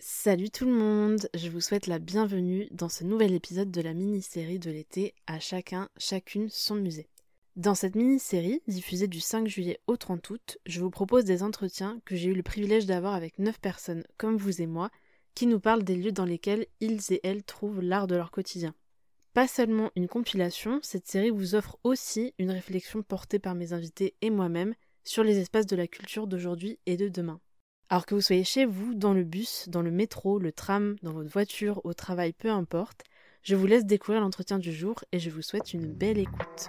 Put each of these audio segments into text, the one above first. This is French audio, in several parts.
Salut tout le monde, je vous souhaite la bienvenue dans ce nouvel épisode de la mini-série de l'été À chacun, chacune son musée. Dans cette mini-série, diffusée du 5 juillet au 30 août, je vous propose des entretiens que j'ai eu le privilège d'avoir avec 9 personnes comme vous et moi, qui nous parlent des lieux dans lesquels ils et elles trouvent l'art de leur quotidien. Pas seulement une compilation, cette série vous offre aussi une réflexion portée par mes invités et moi-même sur les espaces de la culture d'aujourd'hui et de demain. Alors que vous soyez chez vous, dans le bus, dans le métro, le tram, dans votre voiture, au travail, peu importe, je vous laisse découvrir l'entretien du jour et je vous souhaite une belle écoute.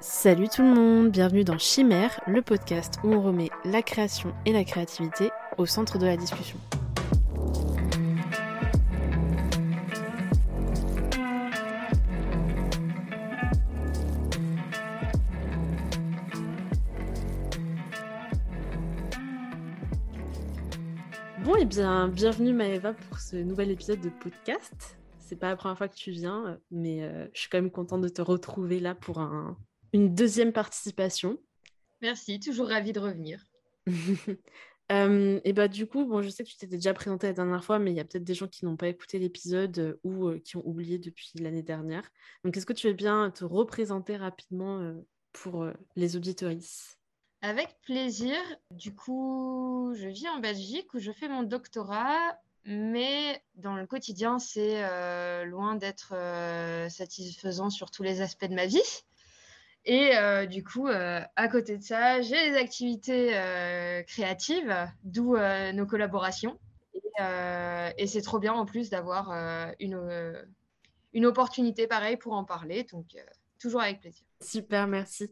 Salut tout le monde, bienvenue dans Chimère, le podcast où on remet la création et la créativité au centre de la discussion. Bon, et bien, bienvenue Maëva pour ce nouvel épisode de podcast. C'est pas la première fois que tu viens, mais euh, je suis quand même contente de te retrouver là pour un, une deuxième participation. Merci, toujours ravie de revenir. Euh, et bah du coup, bon, je sais que tu t'étais déjà présentée la dernière fois, mais il y a peut-être des gens qui n'ont pas écouté l'épisode euh, ou euh, qui ont oublié depuis l'année dernière. Donc, est-ce que tu veux bien te représenter rapidement pour les auditories Avec plaisir. Du coup, je vis en Belgique où je fais mon doctorat, mais dans le quotidien, c'est loin d'être satisfaisant sur tous les aspects de ma vie. Et euh, du coup, euh, à côté de ça, j'ai des activités euh, créatives, d'où nos collaborations. Et, c'est trop bien en plus d'avoir une, une opportunité pareille pour en parler. Donc, toujours avec plaisir. Super, merci.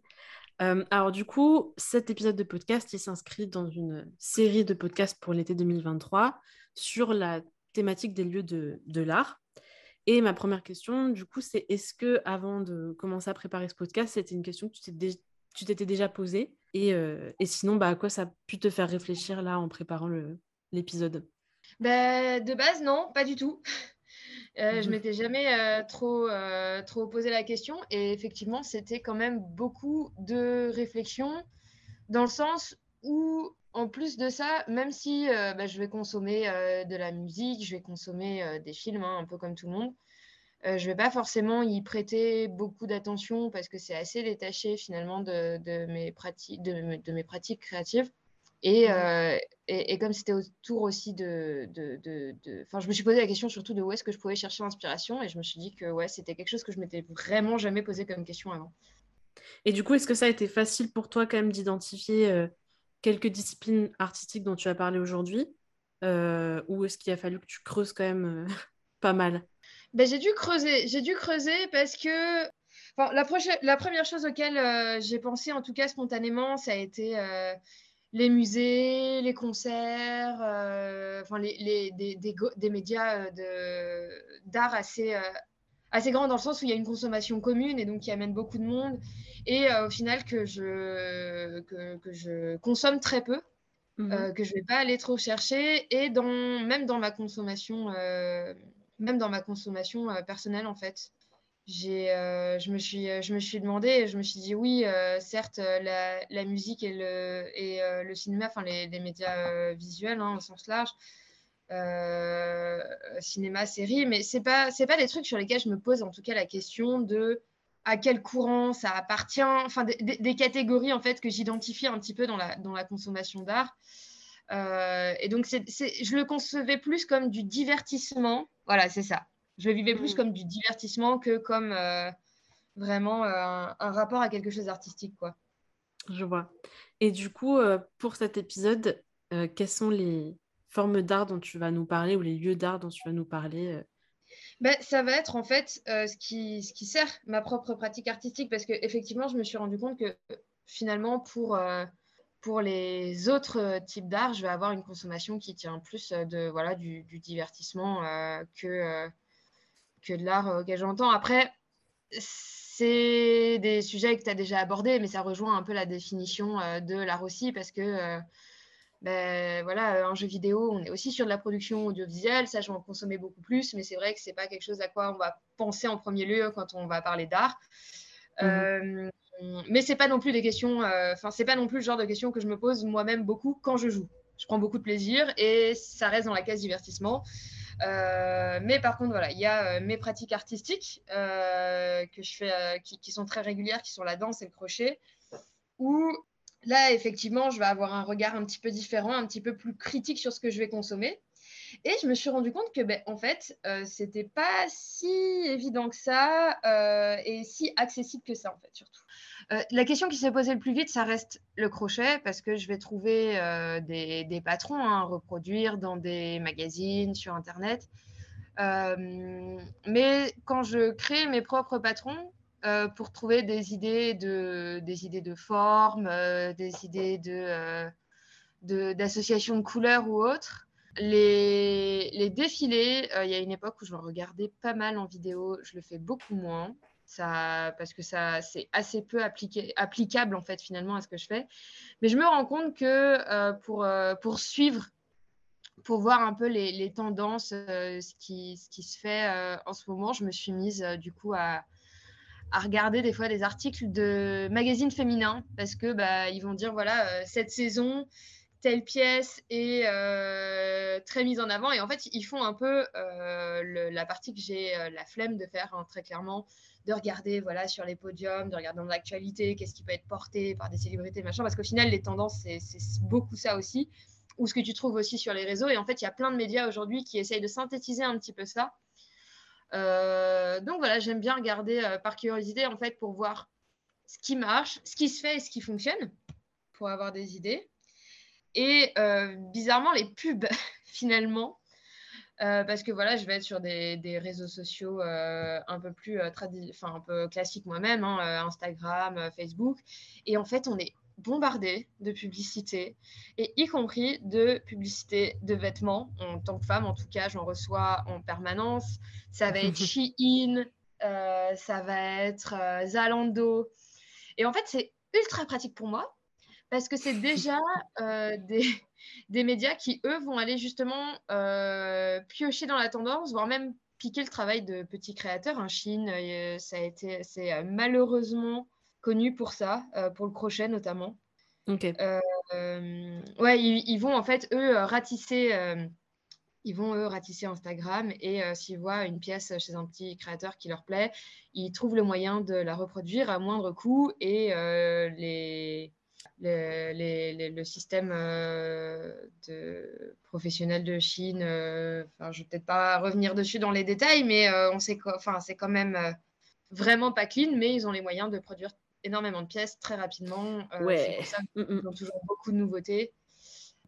Alors du coup, cet épisode de podcast, il s'inscrit dans une série de podcasts pour l'été 2023 sur la thématique des lieux de, de l'art. Et ma première question, du coup, c'est est-ce que avant de commencer à préparer ce podcast, c'était une question que tu t'étais déjà posée? Et, euh, et, sinon, bah, à quoi ça a pu te faire réfléchir là en préparant l'épisode? Bah, De base, non, pas du tout. Euh, Je mmh m'étais jamais euh, trop, euh, trop posé la question et effectivement, c'était quand même beaucoup de réflexion dans le sens où en plus de ça, même si euh, bah, je vais consommer de la musique, je vais consommer des films, hein, un peu comme tout le monde, je ne vais pas forcément y prêter beaucoup d'attention parce que c'est assez détaché finalement de, mes, pratiques, de, mes pratiques créatives. Et, mmh. et, comme c'était autour aussi de... Enfin, je me suis posé la question surtout de où est-ce que je pouvais chercher l'inspiration et je me suis dit que ouais, c'était quelque chose que je m'étais vraiment jamais posé comme question avant. Et du coup, est-ce que ça a été facile pour toi quand même d'identifier quelques disciplines artistiques dont tu as parlé aujourd'hui euh, Ou est-ce qu'il a fallu que tu creuses quand même euh, pas mal? Ben, J'ai dû creuser. J'ai dû creuser parce que enfin, la, la, première chose auquel euh, j'ai pensé, en tout cas spontanément, ça a été les musées, les concerts, enfin, les, les des, des, des, médias d'art assez assez grand dans le sens où il y a une consommation commune et donc qui amène beaucoup de monde. Et euh, au final que je, que, que, je consomme très peu, euh, que je ne vais pas aller trop chercher. Et dans, même dans ma consommation, euh, même dans ma consommation personnelle en fait. J'ai, je, me suis, je me suis demandé, je me suis dit oui, certes, la, musique et le, et, le cinéma, enfin les, les médias visuels hein, au sens large, euh, cinéma, série, mais c'est pas c'est pas des trucs sur lesquels je me pose en tout cas la question de à quel courant ça appartient, enfin des, catégories en fait que j'identifie un petit peu dans la dans la consommation d'art. Euh, et donc c'est, je le concevais plus comme du divertissement. Voilà, c'est ça. Je le vivais plus mmh. comme du divertissement que comme euh, vraiment un, un, rapport à quelque chose d'artistique, quoi. Je vois. Et du coup, pour cet épisode, quels sont les, formes d'art dont tu vas nous parler ou les lieux d'art dont tu vas nous parler euh? Ben, ça va être en fait euh, ce, qui, ce qui sert ma propre pratique artistique parce qu'effectivement, je me suis rendu compte que finalement, pour, euh, pour les autres types d'art, je vais avoir une consommation qui tient plus de, voilà, du, du divertissement que, que de l'art auquel j'entends. Après, c'est des sujets que tu as déjà abordés, mais ça rejoint un peu la définition de l'art aussi parce que ben, voilà, un jeu vidéo, on est aussi sur de la production audiovisuelle, ça je vais en consommer beaucoup plus, mais c'est vrai que c'est pas quelque chose à quoi on va penser en premier lieu quand on va parler d'art. Mmh. Euh, mais c'est pas non plus des questions, enfin, c'est pas non plus le genre de questions que je me pose moi-même beaucoup quand je joue. Je prends beaucoup de plaisir et ça reste dans la case divertissement. Mais par contre, voilà, il y a mes pratiques artistiques que je fais, qui, sont très régulières, qui sont la danse et le crochet, où là, effectivement, je vais avoir un regard un petit peu différent, un petit peu plus critique sur ce que je vais consommer. Et je me suis rendu compte que, ben, en fait, euh, c'était pas si évident que ça euh, et si accessible que ça, en fait, surtout. Euh, la question qui s'est posée le plus vite, ça reste le crochet, parce que je vais trouver euh, des, patrons hein, à reproduire dans des magazines, sur Internet. mais quand je crée mes propres patrons, euh, pour trouver des idées de, des forme, euh, des idées de, euh, d'association de, couleurs ou autres. Les, défilés, il y a une époque où je regardais pas mal en vidéo, je le fais beaucoup moins. Parce que ça c'est assez peu applicable en fait finalement à ce que je fais. Mais je me rends compte que pour, pour suivre pour voir un peu les, tendances, ce, qui, ce, qui, se fait en ce moment, je me suis mise du coup à, à regarder des fois des articles de magazines féminins parce que bah, ils vont dire voilà euh, cette saison telle pièce est euh, très mise en avant et en fait ils font un peu euh, la partie que j'ai la flemme de faire hein, très clairement de regarder voilà sur les podiums de regarder dans l'actualité qu'est-ce qui peut être porté par des célébrités machin parce qu'au final les tendances c'est beaucoup ça aussi ou ce que tu trouves aussi sur les réseaux et en fait il y a plein de médias aujourd'hui qui essayent de synthétiser un petit peu ça euh, donc voilà, j'aime bien regarder euh, par curiosité en fait pour voir ce qui marche, ce qui se fait et ce qui fonctionne pour avoir des idées. Et euh, bizarrement, les pubs finalement, parce que voilà, je vais être sur des, réseaux sociaux un peu plus enfin un peu classiques moi-même, hein, Instagram, Facebook, et en fait, on est bombardé de publicité, et y compris de publicité de vêtements. En tant que femme, en tout cas, j'en reçois en permanence. Ça va être Shein, euh, ça va être euh, Zalando. Et en fait, c'est ultra pratique pour moi parce que c'est déjà euh, des, des, médias qui, eux, vont aller justement piocher dans la tendance, voire même piquer le travail de petits créateurs. En hein. Chine, ça a été, c'est malheureusement connu pour ça, euh, pour le crochet notamment. Ok. Euh, ouais, ils, vont en fait eux euh, ratisser, ils vont eux ratisser Instagram et s'ils voient une pièce chez un petit créateur qui leur plaît, ils trouvent le moyen de la reproduire à moindre coût et les le système de professionnel de Chine, enfin, je ne vais peut-être pas revenir dessus dans les détails, mais on sait enfin, c'est quand même vraiment pas clean, mais ils ont les moyens de produire énormément de pièces très rapidement. Euh, ouais. Mm, mm. Ils ont toujours beaucoup de nouveautés.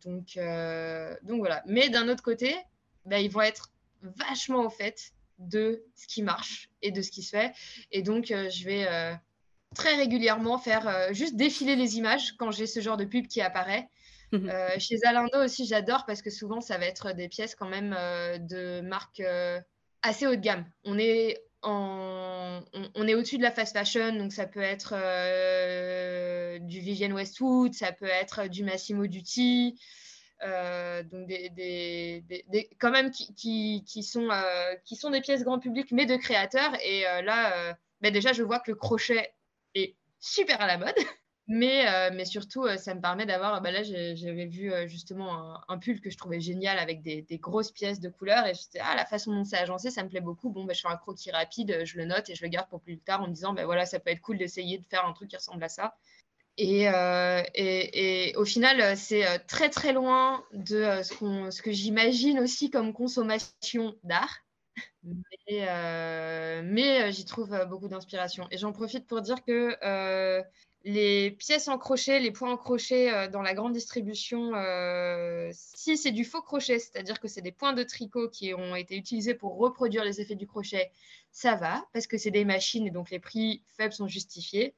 Donc, euh, donc voilà. Mais d'un autre côté, bah, ils vont être vachement au fait de ce qui marche et de ce qui se fait. Et donc, euh, je vais très régulièrement faire juste défiler les images quand j'ai ce genre de pub qui apparaît. Mhm. chez Zalando aussi, j'adore parce que souvent, ça va être des pièces quand même de marques assez haut de gamme. On est on, est au-dessus de la fast fashion, donc ça peut être euh, du Vivienne Westwood, ça peut être du Massimo Dutti, euh, donc des, quand même qui, sont, euh, qui sont des pièces grand public, mais de créateurs. Et là, ben déjà, je vois que le crochet est super à la mode. Mais, euh, mais surtout, euh, ça me permet d'avoir. Bah là, j'avais vu euh, justement un, pull que je trouvais génial avec des, grosses pièces de couleurs. Et j'étais, ah, la façon dont c'est agencé, ça me plaît beaucoup. Bon, bah, je fais un croquis rapide, je le note et je le garde pour plus tard en me disant, bah, voilà, ça peut être cool d'essayer de faire un truc qui ressemble à ça. Et, et, et au final, c'est très très loin de ce, ce que j'imagine aussi comme consommation d'art. Mais, mais j'y trouve beaucoup d'inspiration. Et j'en profite pour dire que les pièces en crochet, les points en crochet euh, dans la grande distribution, euh, si c'est du faux crochet, c'est-à-dire que c'est des points de tricot qui ont été utilisés pour reproduire les effets du crochet, ça va, parce que c'est des machines et donc les prix faibles sont justifiés.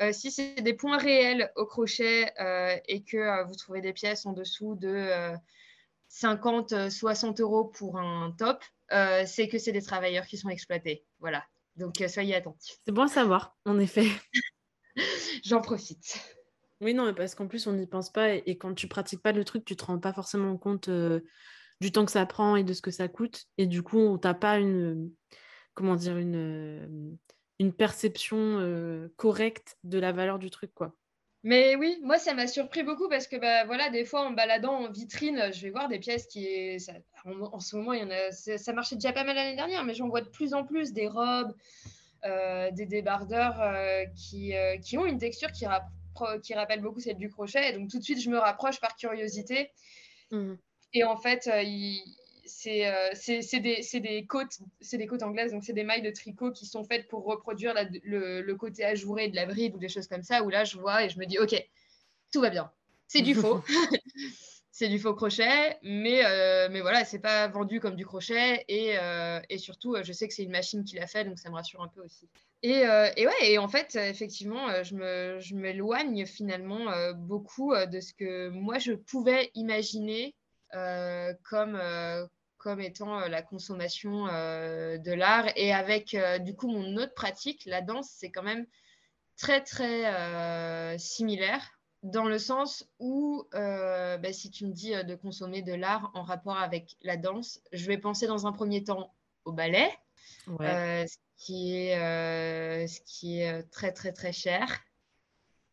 Euh, si c'est des points réels au crochet et que vous trouvez des pièces en dessous de 50, 60 euros pour un top, c'est que c'est des travailleurs qui sont exploités. Voilà. Donc soyez attentifs. C'est bon à savoir, en effet. J'en profite. Oui, non, parce qu'en plus, on n'y pense pas. Et, quand tu pratiques pas le truc, tu te rends pas forcément compte euh, du temps que ça prend et de ce que ça coûte. Et du coup, on t'a pas une. Comment dire une, une perception correcte de la valeur du truc, quoi. Mais oui, moi, ça m'a surpris beaucoup parce que, bah, voilà, des fois, en baladant en vitrine, je vais voir des pièces qui. Ça, en, ce moment, il y en a, ça marchait déjà pas mal l'année dernière, mais j'en vois de plus en plus des robes, euh, des débardeurs euh, qui, euh, qui, ont une texture qui, qui, rappelle beaucoup celle du crochet. Et donc, tout de suite, je me rapproche par curiosité. Mmh. Et en fait, il euh, c'est des, des, côtes, des côtes anglaises, donc c'est des mailles de tricot qui sont faites pour reproduire le, côté ajouré de la bride ou des choses comme ça, où là je vois et je me dis, ok, tout va bien. C'est du faux. c'est du faux crochet, mais, euh, mais voilà, c'est pas vendu comme du crochet. Et, euh, et surtout, je sais que c'est une machine qui l'a fait, donc ça me rassure un peu aussi. Et, et ouais, et en fait, effectivement, je m'éloigne je finalement beaucoup de ce que moi je pouvais imaginer comme, comme étant euh, la consommation euh, de l'art. Et avec euh, du coup mon autre pratique, la danse, c'est quand même très très similaire dans le sens où bah, si tu me dis de consommer de l'art en rapport avec la danse, je vais penser dans un premier temps au ballet, ce, qui est, ce qui est très très très cher.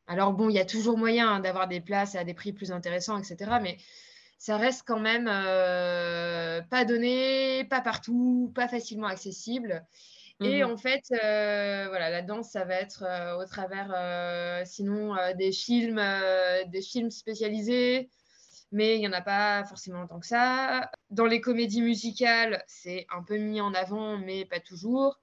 Alors bon, il y a toujours moyen hein, d'avoir des places à des prix plus intéressants, etc. Mais ça reste quand même euh, pas donné, pas partout, pas facilement accessible. Et mmh en fait, euh, voilà, la danse, ça va être euh, au travers, sinon, des films, des films spécialisés, mais il n'y en a pas forcément tant que ça. Dans les comédies musicales, c'est un peu mis en avant, mais pas toujours.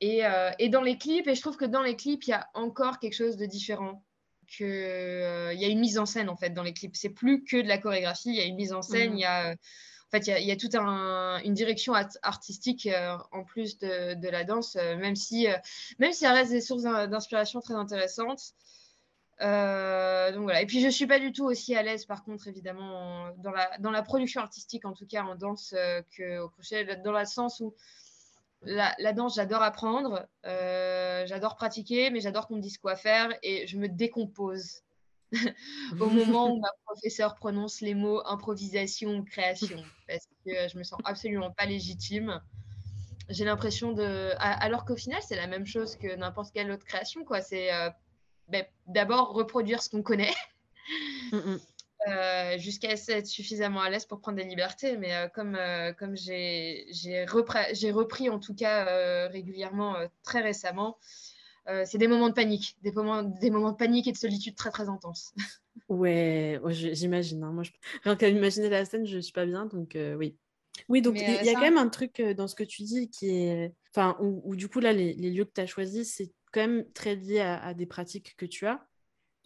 Et, et dans les clips, et je trouve que dans les clips, il y a encore quelque chose de différent qu'il euh, y a une mise en scène en fait dans les clips. C'est plus que de la chorégraphie, il y a une mise en scène, il y a en fait, il y a, toute une direction artistique euh, en plus de, la danse, euh, même, si, même si ça reste des sources d'inspiration très intéressantes. donc voilà. Et puis je ne suis pas du tout aussi à l'aise, par contre, évidemment, dans la, dans la production artistique, en tout cas en danse, qu'au crochet, dans le sens où la, danse, j'adore apprendre, euh, j'adore pratiquer, mais j'adore qu'on me dise quoi faire et je me décompose au moment où ma professeure prononce les mots improvisation ou création parce que je me sens absolument pas légitime. J'ai l'impression de. Alors qu'au final, c'est la même chose que n'importe quelle autre création, quoi. C'est euh, ben, d'abord reproduire ce qu'on connaît. Mm, mm. Euh, jusqu'à être suffisamment à l'aise pour prendre des libertés. Mais euh, comme, euh, comme j'ai repris, repris, en tout cas régulièrement très récemment, c'est des moments de panique, des moments, des moments de panique et de solitude très très intenses. ouais, j'imagine. Hein. Moi, je... rien qu'à imaginer la scène, je ne suis pas bien, donc oui. Oui, donc il y a quand même un truc dans ce que tu dis qui est. Enfin, où, du coup, là, les, les lieux que tu as choisis, c'est quand même très lié à, à, des pratiques que tu as.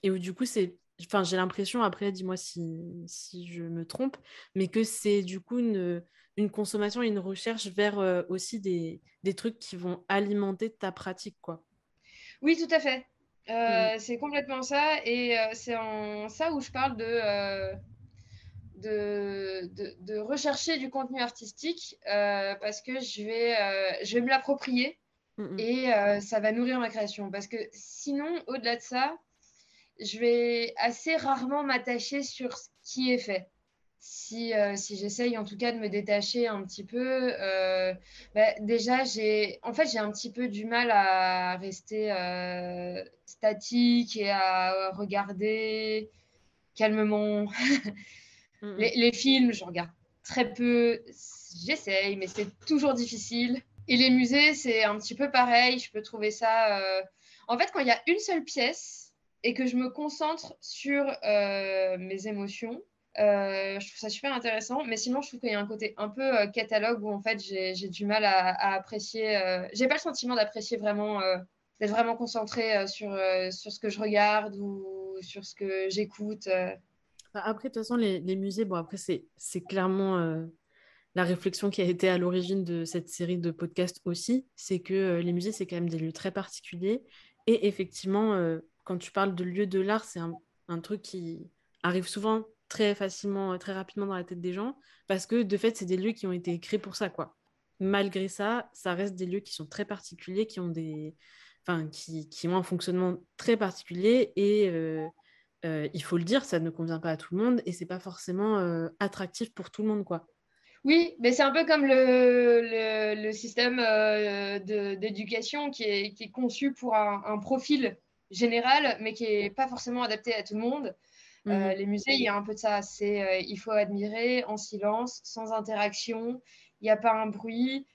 Et où du coup, c'est enfin j'ai l'impression, après dis-moi si, si, je me trompe, mais que c'est du coup une, une, consommation et une recherche vers euh, aussi des, des, trucs qui vont alimenter ta pratique. quoi. Oui, tout à fait. Euh, mm. C'est complètement ça. Et euh, c'est en ça où je parle de, de, de, de, rechercher du contenu artistique parce que je vais, je vais me l'approprier mm, mm. et ça va nourrir ma création. Parce que sinon, au-delà de ça, je vais assez rarement m'attacher sur ce qui est fait. Si, euh, si j'essaye en tout cas de me détacher un petit peu, euh, bah, déjà, j'ai en fait, j'ai un petit peu du mal à rester euh, statique et à regarder calmement. les, les, films, je regarde très peu. J'essaye, mais c'est toujours difficile. Et les musées, c'est un petit peu pareil. Je peux trouver ça. En fait, quand il y a une seule pièce, et que je me concentre sur euh, mes émotions. Euh, je trouve ça super intéressant, mais sinon je trouve qu'il y a un côté un peu euh, catalogue où en fait j'ai du mal à, apprécier. j'ai pas le sentiment d'apprécier vraiment, d'être vraiment concentré sur, sur ce que je regarde ou sur ce que j'écoute. Bah, après, de toute façon, les, les musées, bon, après, c'est clairement la réflexion qui a été à l'origine de cette série de podcasts aussi, c'est que les musées, c'est quand même des lieux très particuliers. Et effectivement, quand tu parles de lieu de l'art, c'est un, truc qui arrive souvent très facilement, très rapidement dans la tête des gens, parce que de fait, c'est des lieux qui ont été créés pour ça, quoi. Malgré ça, ça reste des lieux qui sont très particuliers, qui ont des, enfin, qui, ont un fonctionnement très particulier et euh, euh, il faut le dire, ça ne convient pas à tout le monde et c'est pas forcément euh, attractif pour tout le monde, quoi. Oui, mais c'est un peu comme le, système euh, d'éducation qui est, conçu pour un, profil général, mais qui n'est pas forcément adapté à tout le monde. Euh, mhm. les musées, il y a un peu de ça. C'est euh, il faut admirer en silence, sans interaction. Il n'y a pas un bruit.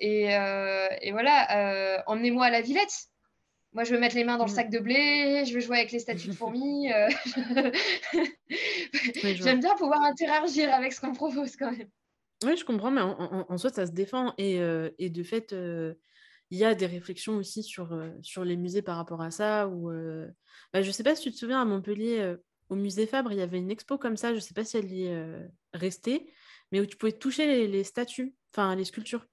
Et, et voilà, emmenez-moi à la Villette. Moi, je veux mettre les mains dans le mm. sac de blé, je veux jouer avec les statues de fourmis. J'aime bien pouvoir interagir avec ce qu'on propose quand même. Oui, je comprends, mais en, en, soi, ça se défend. Et, euh, et de fait, euh, il y a des réflexions aussi sur, euh, sur les musées par rapport à ça. Ou, bah, je ne sais pas si tu te souviens, à Montpellier, au musée Fabre, il y avait une expo comme ça. Je ne sais pas si elle y est restée, mais où tu pouvais toucher les, les statues, enfin les sculptures.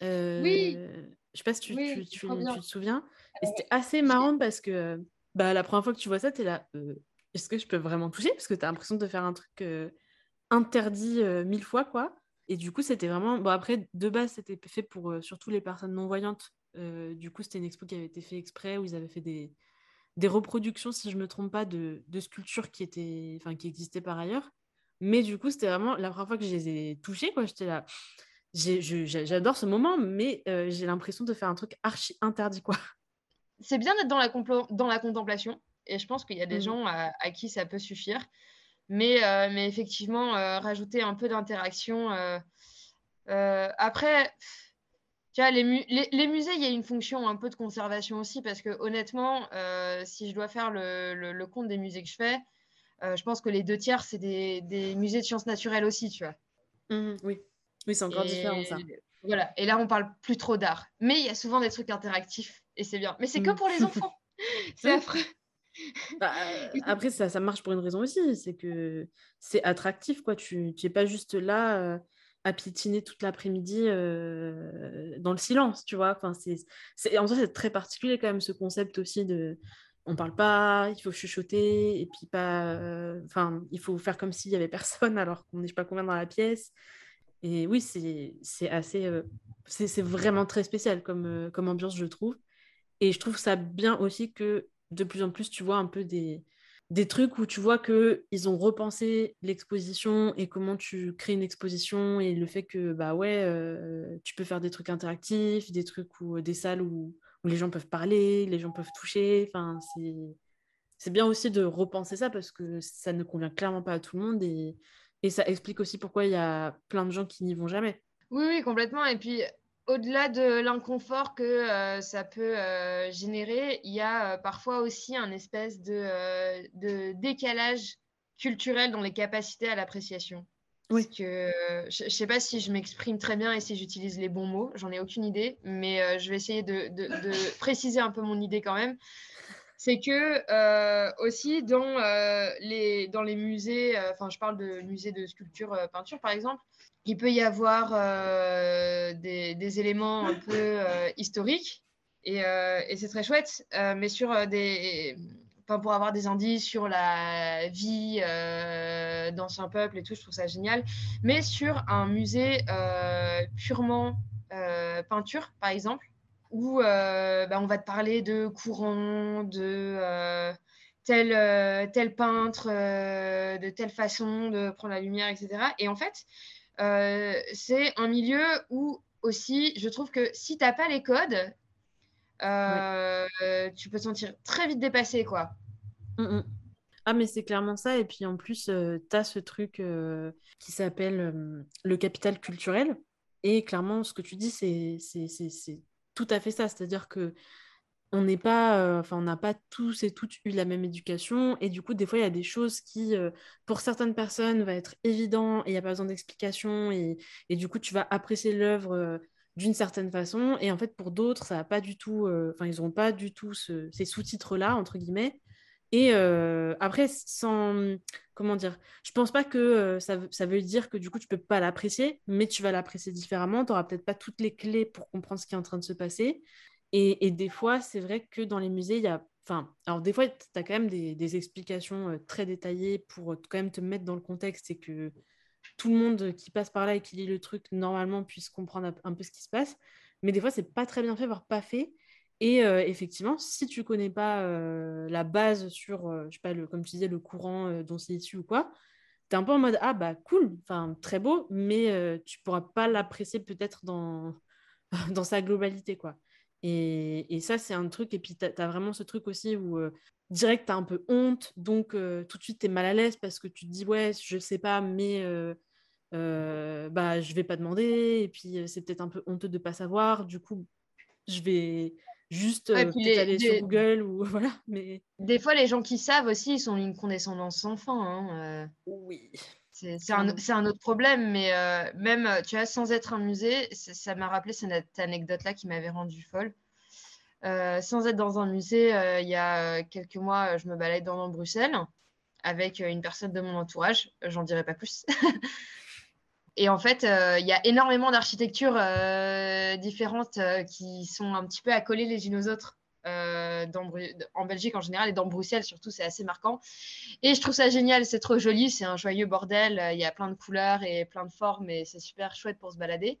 oui. Je ne sais pas si tu, tu, tu, te souviens. Et c'était assez marrant parce que bah, la première fois que tu vois ça, tu es là. Est-ce que je peux vraiment toucher? Parce que tu as l'impression de faire un truc interdit mille fois, quoi. Et du coup, c'était vraiment. Bon, après, de base, c'était fait pour euh, surtout les personnes non-voyantes. Euh, du coup, c'était une expo qui avait été faite exprès, où ils avaient fait des, des reproductions, si je ne me trompe pas, de, de sculptures qui, étaient... enfin, qui existaient par ailleurs. Mais du coup, c'était vraiment la première fois que je les ai touchées, quoi. J'étais là. J'adore ce moment, mais euh, j'ai l'impression de faire un truc archi interdit, quoi. C'est bien d'être dans la, dans la contemplation. Et je pense qu'il y a des mmh. gens à, à, qui ça peut suffire. Mais, euh, mais effectivement, euh, rajouter un peu d'interaction. Euh, après, tu vois, les, les, musées, il y a une fonction un peu de conservation aussi, parce que honnêtement, si je dois faire le, le, compte des musées que je fais, je pense que les deux tiers, c'est des, des, musées de sciences naturelles aussi, tu vois. Mmh oui, oui c'est encore différent ça. Voilà, et là, on parle plus trop d'art. Mais il y a souvent des trucs interactifs, et c'est bien. Mais c'est que mmh. pour les enfants. c'est affreux. Bah, après, ça, ça marche pour une raison aussi, c'est que c'est attractif, quoi. Tu n'es pas juste là euh, à piétiner toute l'après-midi euh, dans le silence, tu vois. Enfin, c'est, en soi, c'est très particulier quand même ce concept aussi de on parle pas, il faut chuchoter, et puis pas. Euh, enfin, il faut faire comme s'il y avait personne alors qu'on n'est pas combien dans la pièce. Et oui, c'est, c'est assez. c'est, vraiment très spécial comme, comme ambiance, je trouve. Et je trouve ça bien aussi que de plus en plus, tu vois un peu des, des trucs où tu vois qu'ils ont repensé l'exposition et comment tu crées une exposition et le fait que, bah ouais, euh, tu peux faire des trucs interactifs, des trucs ou des salles où, où, les gens peuvent parler, les gens peuvent toucher. Enfin, c'est, c'est bien aussi de repenser ça parce que ça ne convient clairement pas à tout le monde et, et ça explique aussi pourquoi il y a plein de gens qui n'y vont jamais. Oui, oui, complètement. Et puis, au-delà de l'inconfort que euh, ça peut euh, générer, il y a euh, parfois aussi un espèce de, décalage culturel dans les capacités à l'appréciation. Oui. que je ne sais pas si je m'exprime très bien et si j'utilise les bons mots, j'en ai aucune idée, mais je vais essayer de, préciser un peu mon idée quand même. C'est que aussi dans, les, dans les musées, enfin je parle de musées de sculpture, peinture par exemple, il peut y avoir euh, des, éléments un peu euh, historiques euh, et, c'est très chouette, mais sur des, pour avoir des indices sur la vie d'anciens peuples et tout, je trouve ça génial. Mais sur un musée purement peinture, par exemple, où bah, on va te parler de courants, de tel, tel peintre, de telle façon de prendre la lumière, etc. Et en fait, euh, c'est un milieu où aussi, je trouve que si tu n'as pas les codes, euh, tu peux te sentir très vite dépassé, quoi. Mm, mm. Ah, mais c'est clairement ça. Et puis en plus, euh, tu as ce truc qui s'appelle le capital culturel. Et clairement, ce que tu dis, c'est tout à fait ça. C'est-à-dire que on n'est pas, euh, on n'a pas tous et toutes eu la même éducation. Et du coup, des fois, il y a des choses qui, euh, pour certaines personnes, va être évident et il n'y a pas besoin d'explication. Et, et, du coup, tu vas apprécier l'œuvre euh, d'une certaine façon. Et en fait, pour d'autres, ça pas du tout, enfin, ils n'ont pas du tout ces sous-titres-là, entre guillemets. Et après, sans, comment dire, je pense pas que ça, ça, veut dire que du coup, tu peux pas l'apprécier, mais tu vas l'apprécier différemment. Tu n'auras peut-être pas toutes les clés pour comprendre ce qui est en train de se passer. Et, des fois, c'est vrai que dans les musées, il y a. Enfin, alors des fois, tu as quand même des, explications euh, très détaillées pour euh, quand même te mettre dans le contexte et que tout le monde qui passe par là et qui lit le truc, normalement, puisse comprendre un peu ce qui se passe. Mais des fois, c'est pas très bien fait, voire pas fait. Et euh, effectivement, si tu connais pas la base sur, je sais pas, le, comme tu disais, le courant dont c'est issu ou quoi, tu es un peu en mode, ah bah cool, enfin très beau, mais tu pourras pas l'apprécier peut-être dans, dans sa globalité, quoi. Et, et ça, c'est un truc. Et puis, tu as, vraiment ce truc aussi où direct, tu as un peu honte. Donc, tout de suite, tu es mal à l'aise parce que tu te dis, ouais, je sais pas, mais euh, bah, je vais pas demander. Et puis, c'est peut-être un peu honteux de pas savoir. Du coup, je vais juste aller sur Google ou voilà. Mais... Des fois, les gens qui savent aussi, ils sont une condescendance sans fin. Hein, oui. C'est un, un, autre problème, mais même, tu vois, sans être un musée, ça m'a rappelé cette anecdote-là qui m'avait rendue folle. Euh, sans être dans un musée, euh, il y a quelques mois, je me baladais dans Bruxelles avec une personne de mon entourage. J'en dirai pas plus. Et en fait, il y a énormément d'architectures différentes qui sont un petit peu accolées les unes aux autres. en Belgique en général et dans Bruxelles surtout, c'est assez marquant. Et je trouve ça génial, c'est trop joli, c'est un joyeux bordel, il y a plein de couleurs et plein de formes et c'est super chouette pour se balader.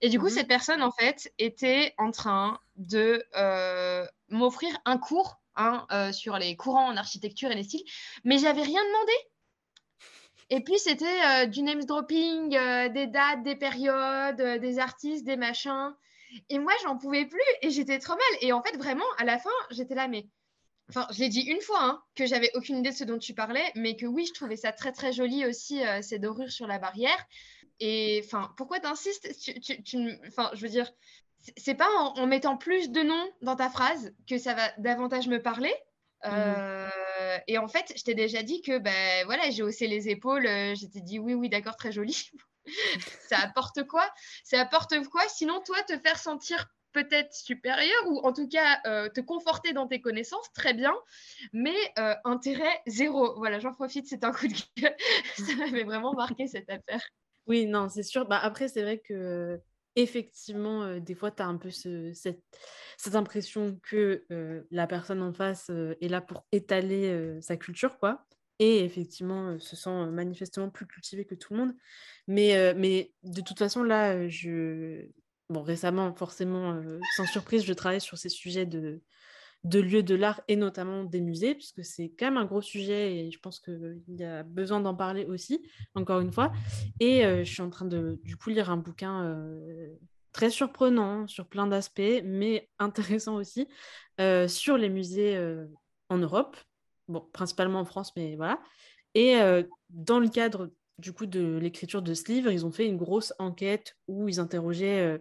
Et du coup, mhm. cette personne, en fait, était en train de euh, m'offrir un cours hein, euh, sur les courants en architecture et les styles, mais j'avais rien demandé. Et puis, c'était euh, du name dropping, des dates, des périodes, des artistes, des machins. Et moi, j'en pouvais plus et j'étais trop mal. Et en fait, vraiment, à la fin, j'étais là, mais. Enfin, je l'ai dit une fois, hein, que j'avais aucune idée de ce dont tu parlais, mais que oui, je trouvais ça très, très joli aussi, ces dorures sur la barrière. Et enfin, pourquoi t'insistes? Tu, tu, Enfin, je veux dire, c'est pas en, mettant plus de noms dans ta phrase que ça va davantage me parler. Mmh. Euh, et en fait, je t'ai déjà dit que ben voilà, j'ai haussé les épaules, euh, j'étais dit oui, oui, d'accord, très joli. ça apporte quoi? Ça apporte quoi? Sinon, toi, te faire sentir peut-être supérieur ou en tout cas euh, te conforter dans tes connaissances, très bien, mais intérêt zéro. Voilà, j'en profite, c'est un coup de gueule. ça m'avait vraiment marqué cette affaire. Oui, non, c'est sûr. Bah, après, c'est vrai que effectivement, euh, des fois, tu as un peu cette, impression que euh, la personne en face euh, est là pour étaler sa culture, quoi. Et effectivement, se sent manifestement plus cultivé que tout le monde. Mais, de toute façon, là, je... Bon, récemment, forcément, sans surprise, je travaille sur ces sujets de, de lieux de l'art et notamment des musées, puisque c'est quand même un gros sujet et je pense qu'il y a besoin d'en parler aussi, encore une fois. Et euh, je suis en train de, du coup, lire un bouquin euh, très surprenant sur plein d'aspects, mais intéressant aussi, euh, sur les musées en Europe, bon, principalement en France, mais voilà. Et dans le cadre du coup de l'écriture de ce livre, ils ont fait une grosse enquête où ils interrogeaient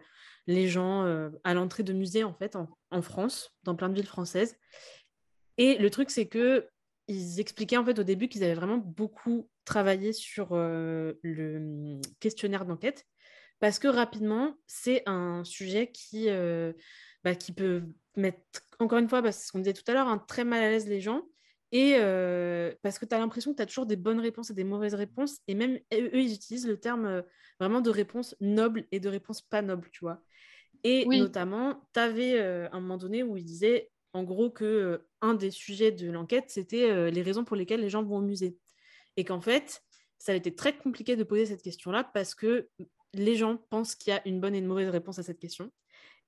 les gens euh, à l'entrée de musées en fait en, France, dans plein de villes françaises. Et le truc c'est que ils expliquaient en fait au début qu'ils avaient vraiment beaucoup travaillé sur euh, le questionnaire d'enquête parce que rapidement c'est un sujet qui euh, bah, qui peut mettre encore une fois parce que ce qu'on disait tout à l'heure un très mal à l'aise les gens et parce que tu as l'impression que tu as toujours des bonnes réponses et des mauvaises réponses. Et même eux, ils utilisent le terme vraiment de réponse noble et de réponse pas noble, tu vois. Et notamment, tu avais euh, un moment donné où il disait en gros que euh, un des sujets de l'enquête, c'était euh, les raisons pour lesquelles les gens vont au musée. Et qu'en fait, ça a été très compliqué de poser cette question-là parce que les gens pensent qu'il y a une bonne et une mauvaise réponse à cette question.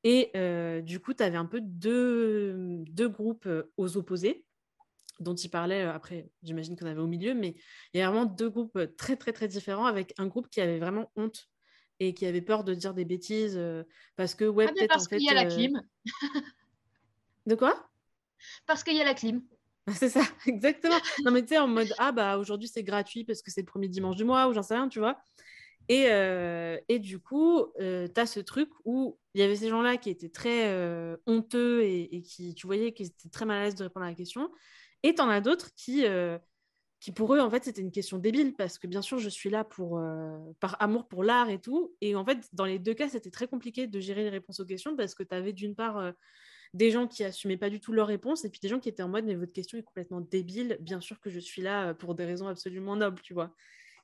Et du coup, tu avais un peu deux, deux groupes aux opposés dont il parlait. Après, j'imagine qu'on avait au milieu, mais il y a vraiment deux groupes très, très, très différents avec un groupe qui avait vraiment honte et qui avait peur de dire des bêtises parce que ouais ah, peut-être parce qu'il y a la clim. de quoi? Parce qu'il y a la clim. C'est ça, exactement. Non mais tu sais en mode ah bah aujourd'hui c'est gratuit parce que c'est le premier dimanche du mois ou j'en sais rien, tu vois. Et, et du coup, tu as ce truc où il y avait ces gens-là qui étaient très honteux et, et, qui, tu voyais qu'ils étaient très mal à l'aise de répondre à la question. Et tu en as d'autres qui, qui pour eux, en fait, c'était une question débile parce que bien sûr, je suis là pour, euh, par amour pour l'art et tout. Et en fait, dans les deux cas, c'était très compliqué de gérer les réponses aux questions parce que tu avais d'une part euh, des gens qui assumaient pas du tout leurs réponses et puis des gens qui étaient en mode, mais votre question est complètement débile. Bien sûr que je suis là euh, pour des raisons absolument nobles, tu vois.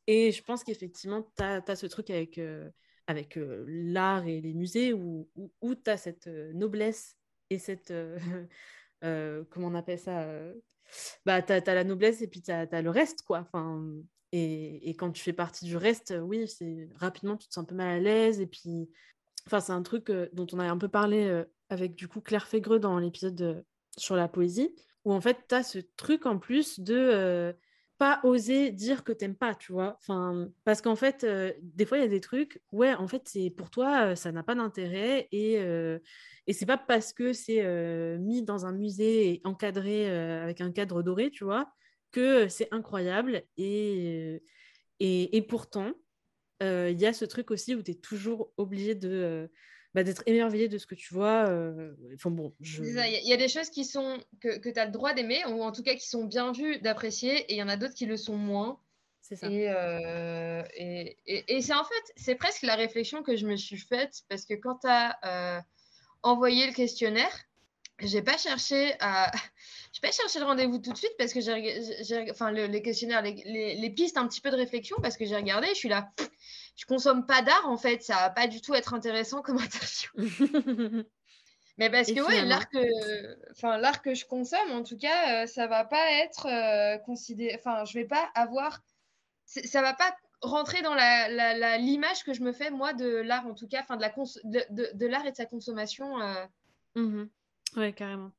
Et je pense qu'effectivement, tu as, ce truc avec, avec l'art et les musées où, où, tu as cette noblesse et cette. comment on appelle ça bah, tu as, la noblesse et puis tu as, le reste, quoi. Enfin, et, et, quand tu fais partie du reste, oui, c'est rapidement, tu te sens un peu mal à l'aise. Et puis, enfin, c'est un truc euh, dont on a un peu parlé euh, avec, du coup, Claire Fégreux dans l'épisode sur la poésie, où en fait, tu as ce truc en plus de... Euh, oser dire que t'aimes pas, tu vois. Enfin, parce qu'en fait, euh, des fois, il y a des trucs, ouais, en fait, c'est pour toi, euh, ça n'a pas d'intérêt et, euh, et c'est pas parce que c'est mis dans un musée et encadré avec un cadre doré, tu vois, que c'est incroyable. Et, et, et pourtant, il y a ce truc aussi où tu es toujours obligé de bah, d'être émerveillé de ce que tu vois. Euh, enfin bon, il y, a des choses qui sont que, que tu as le droit d'aimer, ou en tout cas qui sont bien vues, d'apprécier, et il y en a d'autres qui le sont moins. C'est ça. Et, euh, et, et, c'est en fait, c'est presque la réflexion que je me suis faite, parce que quand tu as euh, envoyé le questionnaire, j'ai pas cherché à j'ai pas cherché le rendez-vous tout de suite parce que j'ai enfin le, les questionnaires les, les, les, pistes un petit peu de réflexion parce que j'ai regardé je suis là je consomme pas d'art en fait, ça va pas du tout être intéressant comme attention. Mais parce que ouais, l'art que, enfin l'art que je consomme, en tout cas, euh, ça va pas être euh, considéré, enfin je vais pas avoir, ça va pas rentrer dans la, l'image que je me fais moi de l'art en tout cas, enfin de la de, de, l'art et de sa consommation. Euh. Mmh oui, carrément.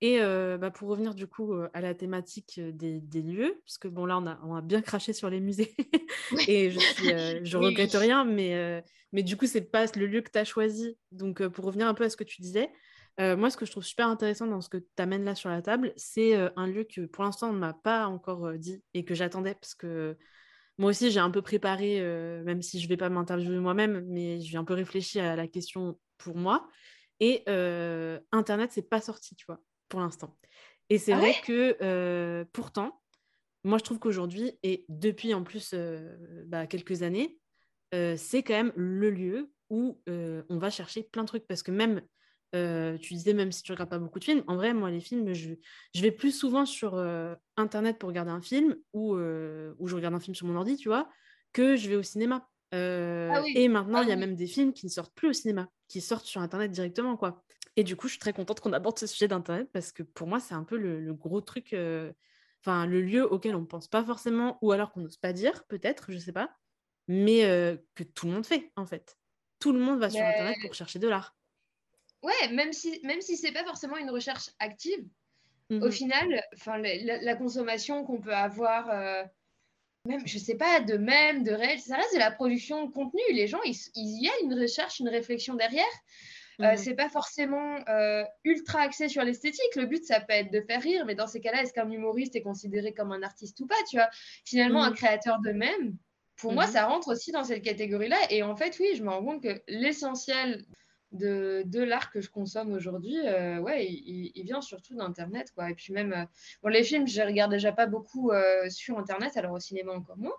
Et bah, pour revenir du coup à la thématique des, lieux, parce que bon là on a, on a bien craché sur les musées et je, ne je regrette rien, mais, mais du coup c'est pas le lieu que tu as choisi. Donc pour revenir un peu à ce que tu disais, moi ce que je trouve super intéressant dans ce que tu amènes là sur la table, c'est un lieu que pour l'instant on ne m'a pas encore dit et que j'attendais parce que moi aussi j'ai un peu préparé, même si je vais pas m'interviewer moi-même, mais j'ai un peu réfléchi à la question pour moi. Et euh, Internet, c'est pas sorti, tu vois, pour l'instant. Et c'est ah vrai que euh, pourtant, moi, je trouve qu'aujourd'hui, et depuis en plus euh, bah, quelques années, c'est quand même le lieu où on va chercher plein de trucs. Parce que même, tu disais, même si tu regardes pas beaucoup de films, en vrai, moi, les films, je, je vais plus souvent sur Internet pour regarder un film ou, ou je regarde un film sur mon ordi, tu vois, que je vais au cinéma. Ah et maintenant, ah il y a même des films qui ne sortent plus au cinéma qui sortent sur Internet directement, quoi. Et du coup, je suis très contente qu'on aborde ce sujet d'Internet parce que pour moi, c'est un peu le, gros truc, euh, enfin, le lieu auquel on ne pense pas forcément, ou alors qu'on n'ose pas dire, peut-être, je sais pas, mais euh, que tout le monde fait, en fait. Tout le monde va sur Internet pour chercher de l'art. Ouais, même si, même si c'est pas forcément une recherche active, au mmh final, enfin, la, consommation qu'on peut avoir. Même, je sais pas, de même, de réel, ça reste de la production de contenu. Les gens, il, y a une recherche, une réflexion derrière. Euh, mhm. c'est pas forcément euh, ultra axé sur l'esthétique. Le but, ça peut être de faire rire, mais dans ces cas-là, est-ce qu'un humoriste est considéré comme un artiste ou pas Tu vois, finalement, un mhm. créateur de même, pour moi, mhm. ça rentre aussi dans cette catégorie-là. Et en fait, oui, je me rends compte que l'essentiel de, de l'art que je consomme aujourd'hui, euh, ouais, il, vient surtout d'Internet, quoi. Et puis même, euh, bon, les films, je regarde déjà pas beaucoup euh, sur Internet, alors au cinéma encore moins.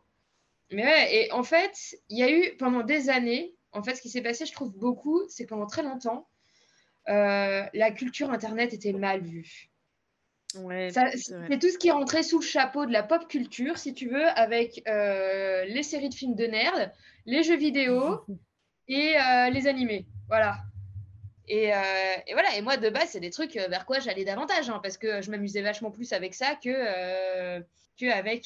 Mais ouais, et en fait, il y a eu pendant des années, en fait, ce qui s'est passé, je trouve beaucoup, c'est pendant très longtemps, la culture Internet était mal vue. Ouais, c'est tout ce qui rentrait sous le chapeau de la pop culture, si tu veux, avec les séries de films de nerd, les jeux vidéo et les animés. Voilà. Et, euh, et, voilà, et moi de base, c'est des trucs euh, vers quoi j'allais davantage, hein, parce que je m'amusais vachement plus avec ça que, euh, que avec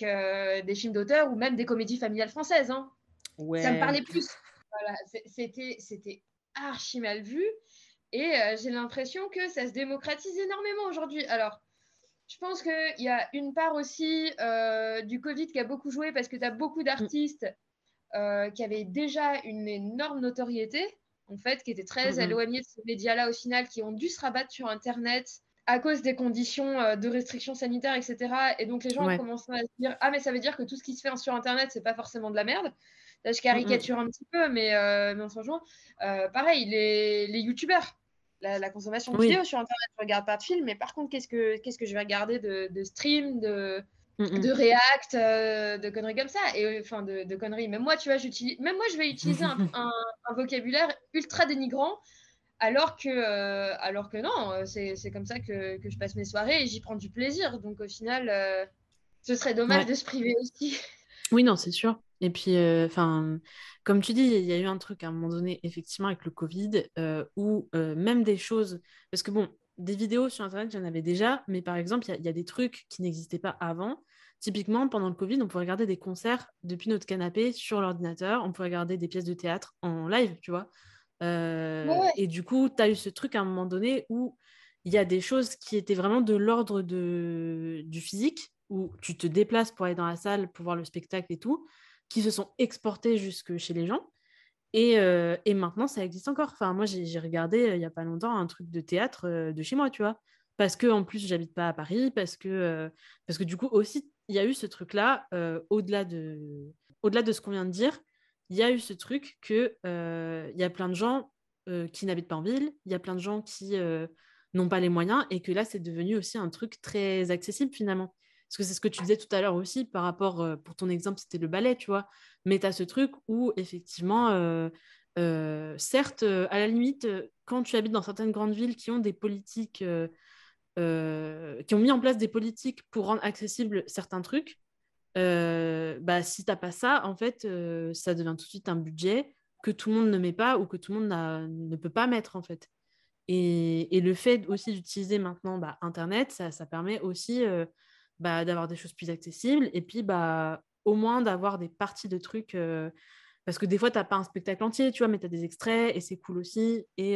des films d'auteur ou même des comédies familiales françaises. Hein. Ouais. Ça me parlait plus. Voilà, c'était, c'était archi mal vu. Et j'ai l'impression que ça se démocratise énormément aujourd'hui. Alors, je pense qu'il y a une part aussi du Covid qui a beaucoup joué parce que tu as beaucoup d'artistes qui avaient déjà une énorme notoriété en fait, qui étaient très mhm. éloignés de ces médias-là au final, qui ont dû se rabattre sur Internet à cause des conditions euh, de restrictions sanitaires, etc. Et donc les gens ont commencé à se dire ah mais ça veut dire que tout ce qui se fait sur Internet c'est pas forcément de la merde. Là je caricature un petit peu, mais, euh, mais en changeant, euh, pareil les, les youtubeurs, la, consommation de vidéos sur Internet, je regarde pas de films, mais par contre qu'est-ce que qu'est-ce que je vais regarder de, de stream, de de React, euh, de conneries comme ça, et enfin de, conneries. Même moi, tu vois, j'utilise, même moi, je vais utiliser un, vocabulaire ultra dénigrant, alors que, euh, alors que non, euh, c'est comme ça que, je passe mes soirées et j'y prends du plaisir. Donc au final, ce serait dommage de se priver aussi. Oui, non, c'est sûr. Et puis, enfin, comme tu dis, il y a eu un truc à un moment donné, effectivement, avec le Covid, où même des choses, parce que bon, des vidéos sur Internet, j'en avais déjà, mais par exemple, il y, a des trucs qui n'existaient pas avant. Typiquement, pendant le Covid, on pouvait regarder des concerts depuis notre canapé sur l'ordinateur, on pouvait regarder des pièces de théâtre en live, tu vois. Euh, et du coup, tu as eu ce truc à un moment donné où il y a des choses qui étaient vraiment de l'ordre de... du physique, où tu te déplaces pour aller dans la salle, pour voir le spectacle et tout, qui se sont exportés jusque chez les gens. Et, euh, et maintenant, ça existe encore. Enfin, moi, j'ai regardé il n'y a pas longtemps un truc de théâtre de chez moi, tu vois. Parce que, en plus, j'habite pas à Paris, parce que, parce que du coup, aussi, il y a eu ce truc-là, au-delà de, au -delà de ce qu'on vient de dire, il y a eu ce truc que il y a plein de gens qui n'habitent pas en ville, il y a plein de gens qui n'ont pas les moyens et que là, c'est devenu aussi un truc très accessible finalement. Parce que c'est ce que tu disais tout à l'heure aussi par rapport, pour ton exemple, c'était le ballet, tu vois. Mais tu as ce truc où effectivement, certes, à la limite, quand tu habites dans certaines grandes villes qui ont des politiques, qui ont mis en place des politiques pour rendre accessibles certains trucs, bah, si tu n'as pas ça, en fait, ça devient tout de suite un budget que tout le monde ne met pas ou que tout le monde ne peut pas mettre, en fait. Et, le fait aussi d'utiliser maintenant bah, Internet, ça, permet aussi bah, d'avoir des choses plus accessibles et puis bah, au moins d'avoir des parties de trucs. parce que des fois, tu n'as pas un spectacle entier, tu vois, mais tu as des extraits et c'est cool aussi. Et,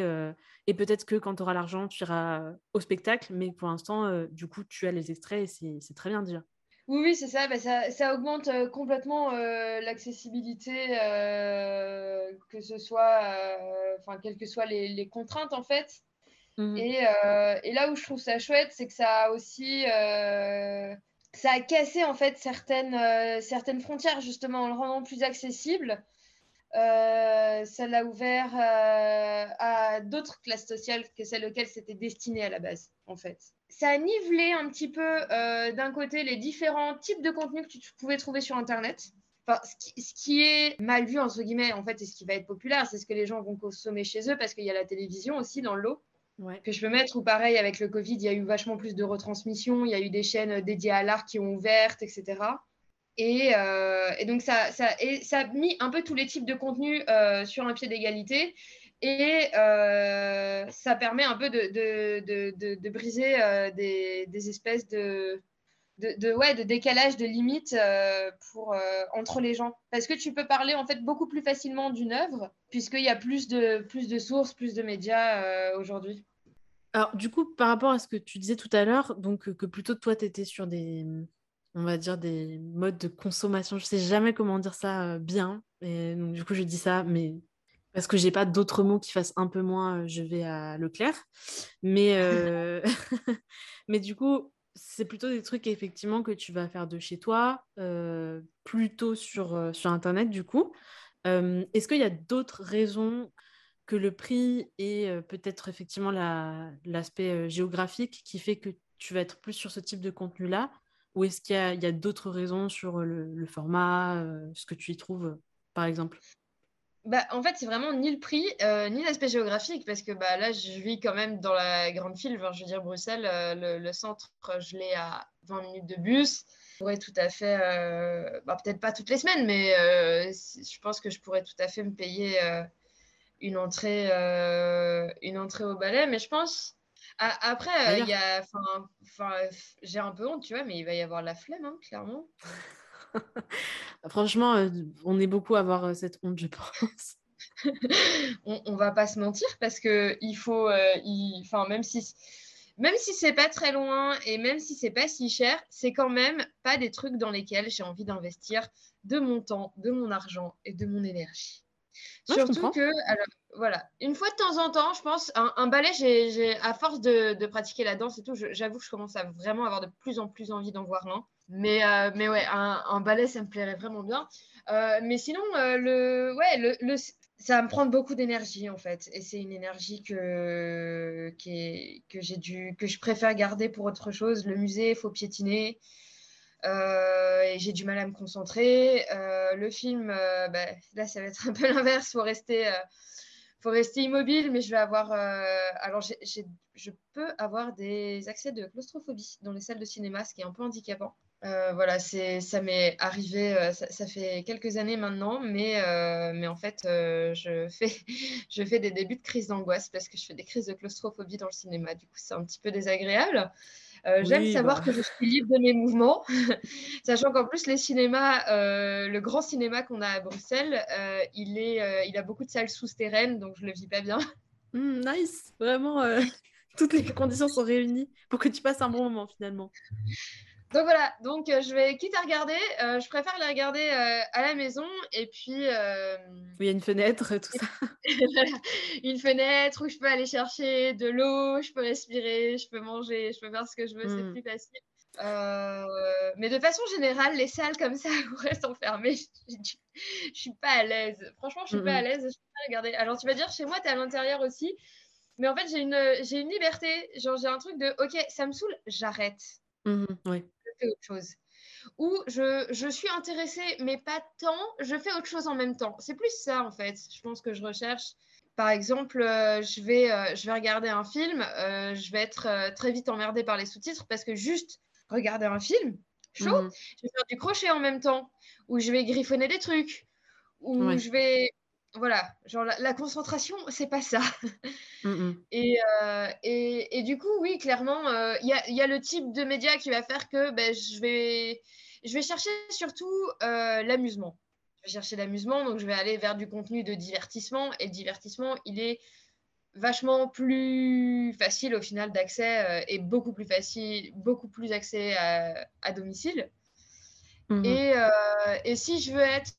et peut-être que quand tu auras l'argent, tu iras au spectacle, mais pour l'instant, du coup, tu as les extraits et c'est très bien déjà. Oui, oui, c'est ça. Bah, ça. ça. augmente euh, complètement euh, l'accessibilité, euh, que ce soit, enfin, quelles que soient les, les contraintes, en fait. Mmh. Et, et, là où je trouve ça chouette, c'est que ça a aussi, ça a cassé, en fait, certaines, certaines frontières, justement, en le rendant plus accessible. ça l'a ouvert à d'autres classes sociales que celles auxquelles c'était destiné à la base, en fait ça a nivelé un petit peu euh, d'un côté les différents types de contenus que tu pouvais trouver sur Internet. Enfin, ce, qui, est mal vu, entre guillemets, en fait, et ce qui va être populaire, c'est ce que les gens vont consommer chez eux parce qu'il y a la télévision aussi dans le Que je peux mettre, ou pareil, avec le Covid, il y a eu vachement plus de retransmissions, il y a eu des chaînes dédiées à l'art qui ont ouvert, etc. Et, euh, et, donc, ça, ça, ça a mis un peu tous les types de contenus euh, sur un pied d'égalité. Et euh, ça permet un peu de, de, de, de briser euh, des, des, espèces de, ouais, de décalage, de limites euh, pour, entre les gens. Parce que tu peux parler en fait beaucoup plus facilement d'une œuvre, puisqu'il y a plus de, plus de sources, plus de médias aujourd'hui. Alors, du coup, par rapport à ce que tu disais tout à l'heure, donc que plutôt toi, tu étais sur des, on va dire, des modes de consommation. Je sais jamais comment dire ça bien. Et donc, du coup, je dis ça, mais parce que j'ai pas d'autres mots qui fassent un peu moins, euh, je vais à Leclerc. Mais, euh, mais du coup, c'est plutôt des trucs effectivement que tu vas faire de chez toi, euh, plutôt sur, sur Internet du coup. Est-ce qu'il y a d'autres raisons que le prix et peut-être effectivement l'aspect géographique qui fait que tu vas être plus sur ce type de contenu-là Ou est-ce qu'il y a, d'autres raisons sur le format, ce que tu y trouves, par exemple? Bah, en fait, c'est vraiment ni le prix, ni l'aspect géographique, parce que bah, là, je vis quand même dans la grande ville. je veux dire, Bruxelles, le, centre, je l'ai à 20 minutes de bus. Je pourrais tout à fait, bah, peut-être pas toutes les semaines, mais je pense que je pourrais tout à fait me payer une, entrée, une entrée au ballet. Mais je pense, après, il a, j'ai un peu honte, tu vois, mais il va y avoir la flemme, hein, clairement. Franchement, euh, on est beaucoup à avoir euh, cette honte, je pense. on, on, va pas se mentir parce que il faut, euh, enfin même si même si c'est pas très loin et même si c'est pas si cher, c'est quand même pas des trucs dans lesquels j'ai envie d'investir de mon temps, de mon argent et de mon énergie. Surtout que, alors, voilà, une fois de temps en temps, je pense, un, ballet, j'ai, à force de, de, pratiquer la danse et tout, j'avoue que je commence à vraiment avoir de plus en plus envie d'en voir un. Mais, euh, mais ouais, un, ballet, ça me plairait vraiment bien. Euh, mais sinon, euh, le, ouais, le, ça va me prendre beaucoup d'énergie en fait. Et c'est une énergie que, qui que, j'ai dû, que je préfère garder pour autre chose. Le musée, il faut piétiner. Et j'ai du mal à me concentrer. le film, bah, là, ça va être un peu l'inverse. Il faut rester faut rester immobile, mais je vais avoir. alors, je peux avoir des accès de claustrophobie dans les salles de cinéma, ce qui est un peu handicapant. Euh, voilà, ça m'est arrivé, euh, ça, fait quelques années maintenant, mais, euh, mais en fait, je, fais, je fais des débuts de crise d'angoisse parce que je fais des crises de claustrophobie dans le cinéma. Du coup, c'est un petit peu désagréable. J'aime savoir bah. que je suis libre de mes mouvements, sachant qu'en plus, les cinémas, le grand cinéma qu'on a à Bruxelles, il, est, il a beaucoup de salles souterraines, donc je le vis pas bien. Mmh, nice, vraiment, toutes les conditions sont réunies pour que tu passes un bon moment finalement. Donc voilà, donc je vais quitte à regarder, je préfère les regarder à la maison et puis. Où il y a une fenêtre, tout ça. une fenêtre où je peux aller chercher de l'eau, je peux respirer, je peux manger, je peux faire ce que je veux, c'est mmh. plus facile. mais de façon générale, les salles comme ça où reste enfermées, je, je suis pas à l'aise. Franchement, je suis pas à l'aise. Je peux regarder. Alors tu vas dire, chez moi, tu es à l'intérieur aussi. Mais en fait, j'ai une, j'ai une liberté. Genre, j'ai un truc de, ok, ça me saoule, j'arrête. Mmh je fais autre chose. Ou je, je, suis intéressée, mais pas tant, je fais autre chose en même temps. C'est plus ça, en fait, je pense que je recherche. Par exemple, euh, je, vais, euh, je vais regarder un film, euh, je vais être très vite emmerdée par les sous-titres parce que juste regarder un film, chaud, mmh je vais faire du crochet en même temps, ou je vais griffonner des trucs, ou je vais voilà, genre la, concentration, c'est pas ça. Mmh, mmh. Euh, et, et, du coup, oui, clairement, euh, il y, a, le type de média qui va faire que ben, je, vais, je vais chercher surtout euh, l'amusement. Je vais chercher l'amusement, donc je vais aller vers du contenu de divertissement. Et le divertissement, il est vachement plus facile au final d'accès et beaucoup plus facile, beaucoup plus accès à, domicile. Mmh et, et, si je veux être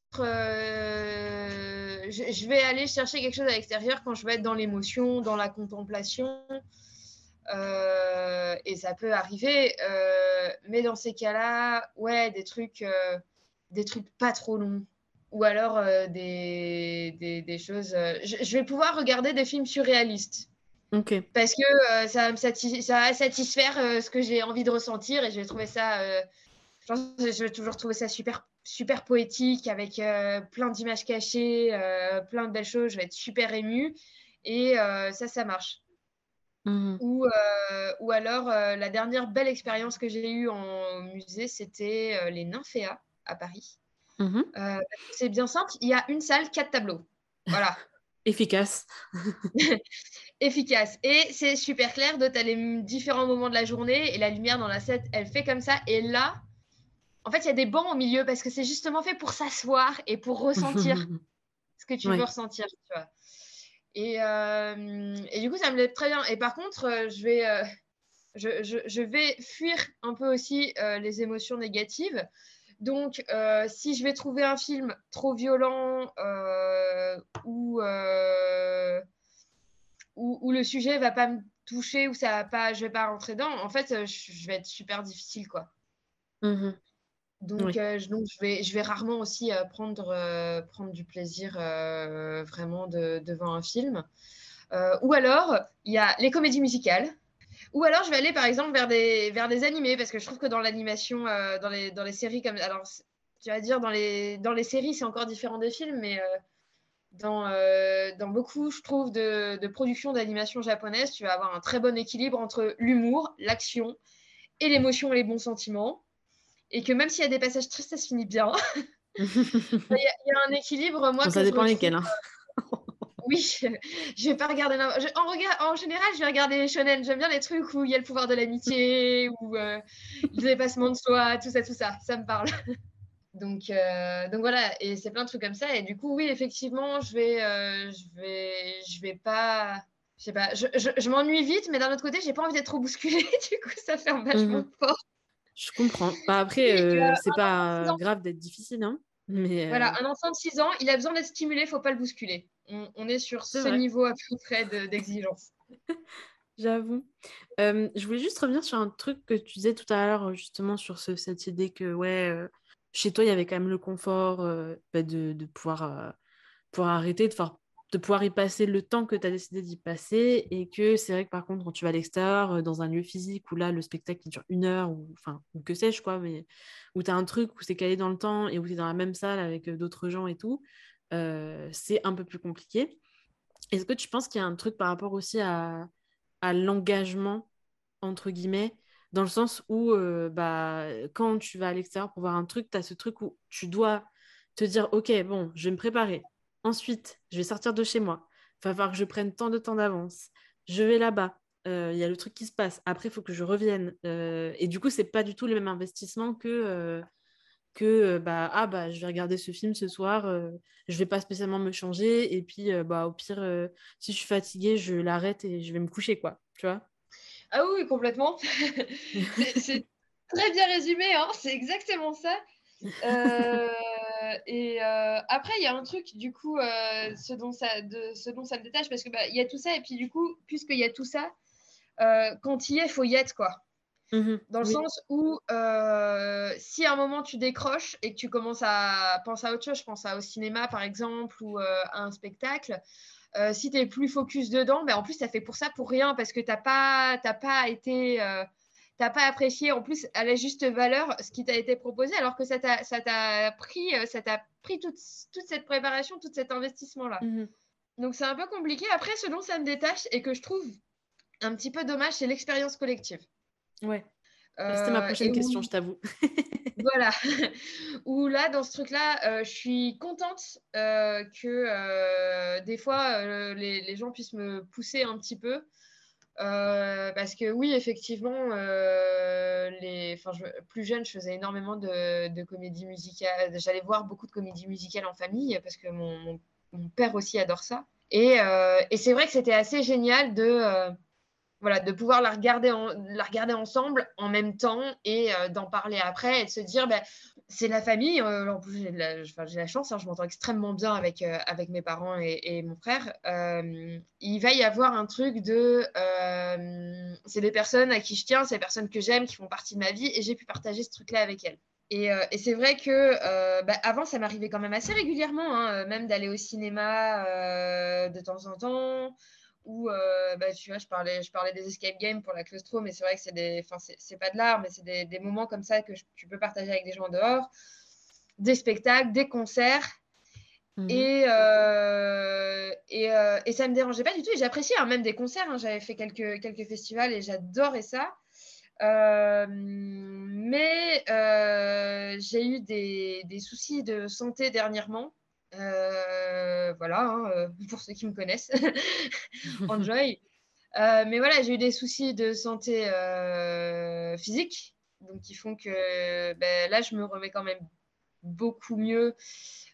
je, vais aller chercher quelque chose à l'extérieur quand je vais être dans l'émotion, dans la contemplation. Euh, et ça peut arriver. Euh, mais dans ces cas-là, ouais, des trucs, euh, des trucs pas trop longs. Ou alors des, des, choses. Je, vais pouvoir regarder des films surréalistes. Parce que ça, ça va satisfaire ce que j'ai envie de ressentir et je vais trouver ça. je vais toujours trouver ça super super poétique avec euh, plein d'images cachées, euh, plein de belles choses. Je vais être super émue. Et euh, ça, ça marche. Mmh ou, ou, alors, la dernière belle expérience que j'ai eue en musée, c'était les Nymphéas à Paris. Mmh c'est bien simple. Il y a une salle, quatre tableaux. Voilà. Efficace. Efficace. Et c'est super clair de tu les différents moments de la journée et la lumière dans la set, elle fait comme ça. Et là, en fait, il y a des bancs au milieu parce que c'est justement fait pour s'asseoir et pour ressentir ce que tu veux ressentir, tu vois. Et, euh, et, du coup, ça me plaît très bien. Et par contre, euh, je, vais, euh, je, je, je, vais fuir un peu aussi les émotions négatives. Donc, si je vais trouver un film trop violent ou où, le sujet va pas me toucher ou ça va pas, je vais pas rentrer dedans, en fait, je, vais être super difficile, quoi. Mmh donc, euh, je, vais rarement aussi euh, prendre, euh, prendre du plaisir vraiment devant un film. ou alors, il y a les comédies musicales. Ou alors, je vais aller par exemple vers des, vers des animés, parce que je trouve que dans l'animation, dans, les, dans les séries, comme. Alors, tu vas dire, dans les, dans les séries, c'est encore différent des films, mais dans, dans beaucoup, je trouve, de, de productions d'animation japonaise, tu vas avoir un très bon équilibre entre l'humour, l'action et l'émotion et les bons sentiments et que même s'il y a des passages tristes, ça se finit bien. Il y, a un équilibre, moi. ça dépend lesquels. Hein. oui, je vais pas regarder. En, regard... en général, je vais regarder les shonen. J'aime bien les trucs où il y a le pouvoir de l'amitié, ou euh, le dépassement de soi, tout ça, tout ça. Ça me parle. donc, euh, donc voilà, et c'est plein de trucs comme ça. Et du coup, oui, effectivement, je vais, euh, je vais, je vais pas. Je sais pas, je, je, m'ennuie vite, mais d'un autre côté, j'ai pas envie d'être trop bousculée. du coup, ça ferme vachement mmh fort. Je comprends. Bah, après, euh, c'est pas grave d'être difficile, hein. Mais, Voilà, un enfant de 6 ans, il a besoin d'être stimulé, il faut pas le bousculer. On, est sur ce niveau à peu près d'exigence. J'avoue. je voulais juste revenir sur un truc que tu disais tout à l'heure, justement, sur cette idée que, ouais, chez toi, il y avait quand même le confort bah, de, de, pouvoir, pouvoir arrêter, de faire de pouvoir y passer le temps que tu as décidé d'y passer et que c'est vrai que par contre quand tu vas à l'extérieur euh, dans un lieu physique où là le spectacle dure une heure ou enfin que sais-je quoi mais où tu as un truc où c'est calé dans le temps et où tu es dans la même salle avec euh, d'autres gens et tout euh, c'est un peu plus compliqué. Est-ce que tu penses qu'il y a un truc par rapport aussi à, à l'engagement entre guillemets dans le sens où bah, quand tu vas à l'extérieur pour voir un truc tu as ce truc où tu dois te dire ok bon je vais me préparer Ensuite, je vais sortir de chez moi. Il va falloir que je prenne tant de temps d'avance. Je vais là-bas. Euh, il y a le truc qui se passe. Après, il faut que je revienne. Euh, et du coup, c'est pas du tout le même investissement que, euh, que bah, ah, bah, je vais regarder ce film ce soir. je vais pas spécialement me changer. Et puis, bah, au pire, si je suis fatiguée, je l'arrête et je vais me coucher. quoi. Tu vois? Ah oui, complètement. très bien résumé, hein, c'est exactement ça. Euh, et euh, après, il y a un truc, du coup, euh, ce, dont ça, de, ce dont ça me détache, parce qu'il bah, y a tout ça, et puis du coup, puisqu'il y a tout ça, quand il y est, il faut y être, quoi. Mmh Dans le sens où si à un moment tu décroches et que tu commences à penser à autre chose, je pense à au cinéma par exemple ou à un spectacle, si tu es plus focus dedans, ben, en plus ça fait pour ça pour rien parce que tu n'as pas, pas été t'as pas apprécié en plus à la juste valeur ce qui t'a été proposé alors que ça t'a pris ça t'a pris toute, toute, cette préparation tout cet investissement là mmh donc c'est un peu compliqué après ce dont ça me détache et que je trouve un petit peu dommage c'est l'expérience collective ouais c'était ma euh, prochaine question, je t'avoue. voilà. Où là, dans ce truc-là, euh, je suis contente euh, que des fois, les, gens puissent me pousser un petit peu. Parce que oui, effectivement, les... enfin, plus jeune, je faisais énormément de, de comédie musicale. J'allais voir beaucoup de comédies musicales en famille parce que mon, père aussi adore ça. Et, et c'est vrai que c'était assez génial de voilà, de pouvoir la regarder, la regarder ensemble en même temps et euh, d'en parler après et de se dire, ben, c'est la famille. Euh, j'ai la, chance, hein, je m'entends extrêmement bien avec, euh, avec mes parents et, mon frère. il va y avoir un truc de, c'est des personnes à qui je tiens, c'est des personnes que j'aime, qui font partie de ma vie et j'ai pu partager ce truc-là avec elles. Et, c'est vrai que ben, avant, ça m'arrivait quand même assez régulièrement, hein, même d'aller au cinéma de temps en temps où euh, bah, tu vois, je parlais, je parlais des escape games pour la claustro, mais c'est vrai que c'est des, enfin, c'est pas de l'art, mais c'est des, des, moments comme ça que tu peux partager avec des gens dehors, des spectacles, des concerts. Mhm. Et, euh, et, euh, et, ça me dérangeait pas du tout. Et j'appréciais hein, même des concerts. Hein. J'avais fait quelques, quelques festivals et j'adorais ça. mais j'ai eu des, des, soucis de santé dernièrement. Euh, voilà, hein, euh, pour ceux qui me connaissent, enjoy. Euh, mais voilà, j'ai eu des soucis de santé physique, donc qui font que ben, là, je me remets quand même beaucoup mieux.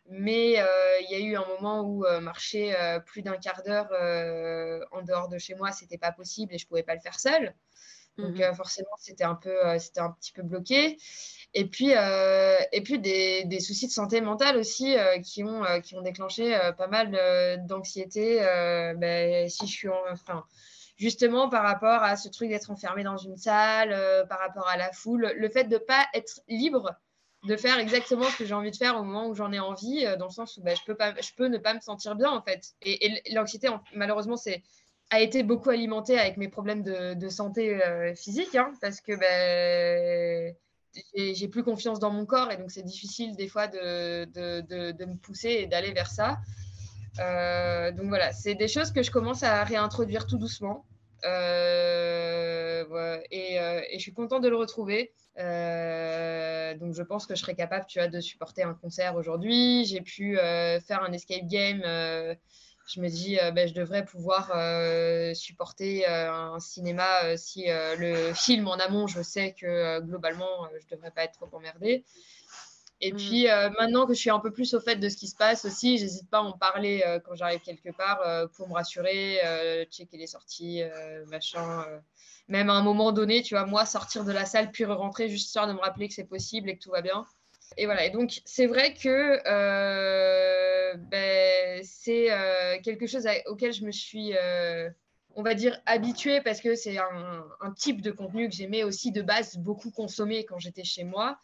Mais il y a eu un moment où marcher plus d'un quart d'heure en dehors de chez moi, c'était pas possible et je pouvais pas le faire seule. Donc mmh forcément, c'était un peu, c'était un petit peu bloqué. Et puis, euh, et puis des, soucis de santé mentale aussi euh, qui, ont, euh, qui ont déclenché pas mal d'anxiété. Ben, si je suis enfin, justement par rapport à ce truc d'être enfermé dans une salle, par rapport à la foule, le fait de ne pas être libre de faire exactement ce que j'ai envie de faire au moment où j'en ai envie, dans le sens où ben, je, peux pas, je peux ne pas me sentir bien en fait. Et, l'anxiété, malheureusement, c'est a été beaucoup alimentée avec mes problèmes de, de santé physique, hein, parce que ben, j'ai plus confiance dans mon corps et donc c'est difficile des fois de, de, de, me pousser et d'aller vers ça. Euh, donc voilà, c'est des choses que je commence à réintroduire tout doucement. Euh, et, euh, et, je suis contente de le retrouver. donc je pense que je serais capable, tu vois, de supporter un concert aujourd'hui. J'ai pu faire un escape game je me dis, euh, ben, je devrais pouvoir euh, supporter euh, un cinéma si le film en amont, je sais que globalement, je ne devrais pas être trop emmerdée. Et mm. puis maintenant que je suis un peu plus au fait de ce qui se passe aussi, j'hésite pas à en parler quand j'arrive quelque part pour me rassurer, checker les sorties, machin. même à un moment donné, tu vois, moi, sortir de la salle puis rentrer juste histoire de me rappeler que c'est possible et que tout va bien. Et voilà, et donc c'est vrai que ben, c'est euh, quelque chose auquel je me suis, euh, on va dire, habituée parce que c'est un, type de contenu que j'aimais aussi de base beaucoup consommer quand j'étais chez moi.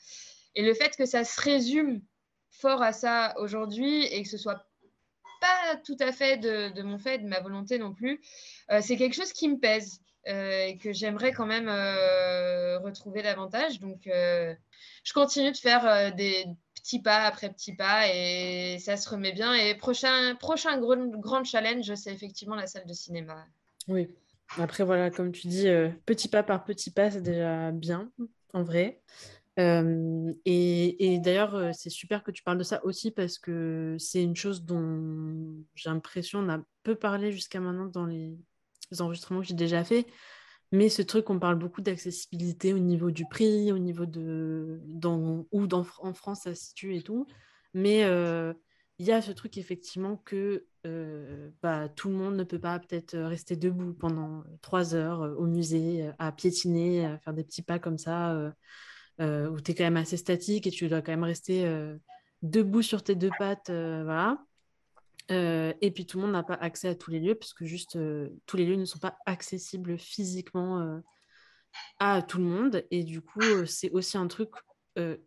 Et le fait que ça se résume fort à ça aujourd'hui et que ce soit pas tout à fait de, mon fait, de ma volonté non plus, c'est quelque chose qui me pèse. et que j'aimerais quand même retrouver davantage. Donc, je continue de faire euh, des petits pas après petits pas et ça se remet bien. Et prochain, prochain grand, challenge, c'est effectivement la salle de cinéma. Oui. Après, voilà, comme tu dis, euh, petit pas par petit pas, c'est déjà bien, en vrai. Euh, et, d'ailleurs, c'est super que tu parles de ça aussi parce que c'est une chose dont j'ai l'impression on a peu parlé jusqu'à maintenant dans les enregistrements que j'ai déjà fait. Mais ce truc, on parle beaucoup d'accessibilité au niveau du prix, au niveau de dans, où dans, en France ça se situe et tout. Mais euh, il y a ce truc effectivement que euh, bah, tout le monde ne peut pas peut-être rester debout pendant trois heures euh, au musée, à piétiner, à faire des petits pas comme ça où tu es quand même assez statique et tu dois quand même rester debout sur tes deux pattes. voilà. Et puis tout le monde n'a pas accès à tous les lieux, parce que juste tous les lieux ne sont pas accessibles physiquement à tout le monde. Et du coup, c'est aussi un truc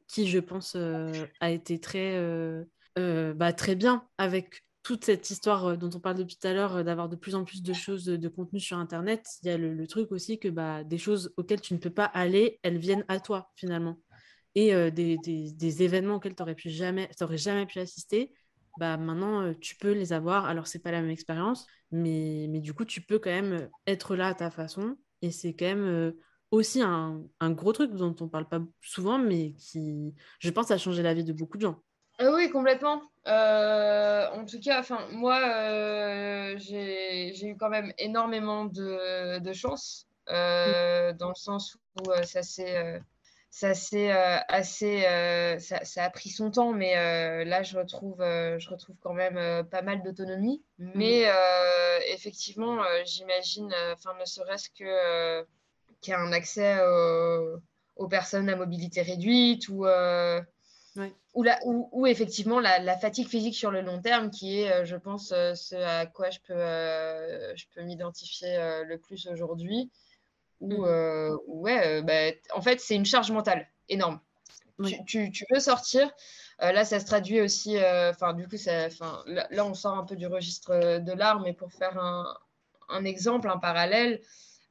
qui, je pense, a été très, bah, très bien avec toute cette histoire euh, dont on parle depuis tout à l'heure, euh, d'avoir de plus en plus de choses, de, contenu sur Internet, il y a le, truc aussi que bah, des choses auxquelles tu ne peux pas aller, elles viennent à toi finalement. Et euh, des, événements auxquels tu n'aurais jamais, jamais pu assister, bah, maintenant tu peux les avoir. Alors c'est pas la même expérience, mais, mais du coup tu peux quand même être là à ta façon. Et c'est quand même aussi un, un, gros truc dont on parle pas souvent, mais qui, je pense, a changé la vie de beaucoup de gens. Ah oui, complètement. Euh, en tout cas, enfin, moi, euh, j'ai eu quand même énormément de, de chance, euh, dans le sens où ça s'est ça c'est assez ça, ça, a pris son temps mais là je retrouve je retrouve quand même pas mal d'autonomie mmh. mais effectivement j'imagine enfin ne serait-ce que qu'il y a un accès aux personnes à mobilité réduite ou ou, effectivement la, fatigue physique sur le long terme, qui est, euh, je pense, euh, ce à quoi je peux, euh, je peux m'identifier le plus aujourd'hui. Ou mm. ouais, bah, en fait, c'est une charge mentale énorme. Tu, tu, veux sortir. là, ça se traduit aussi. Enfin, du coup, ça, là, là, on sort un peu du registre de l'art, mais pour faire un, un exemple, un parallèle,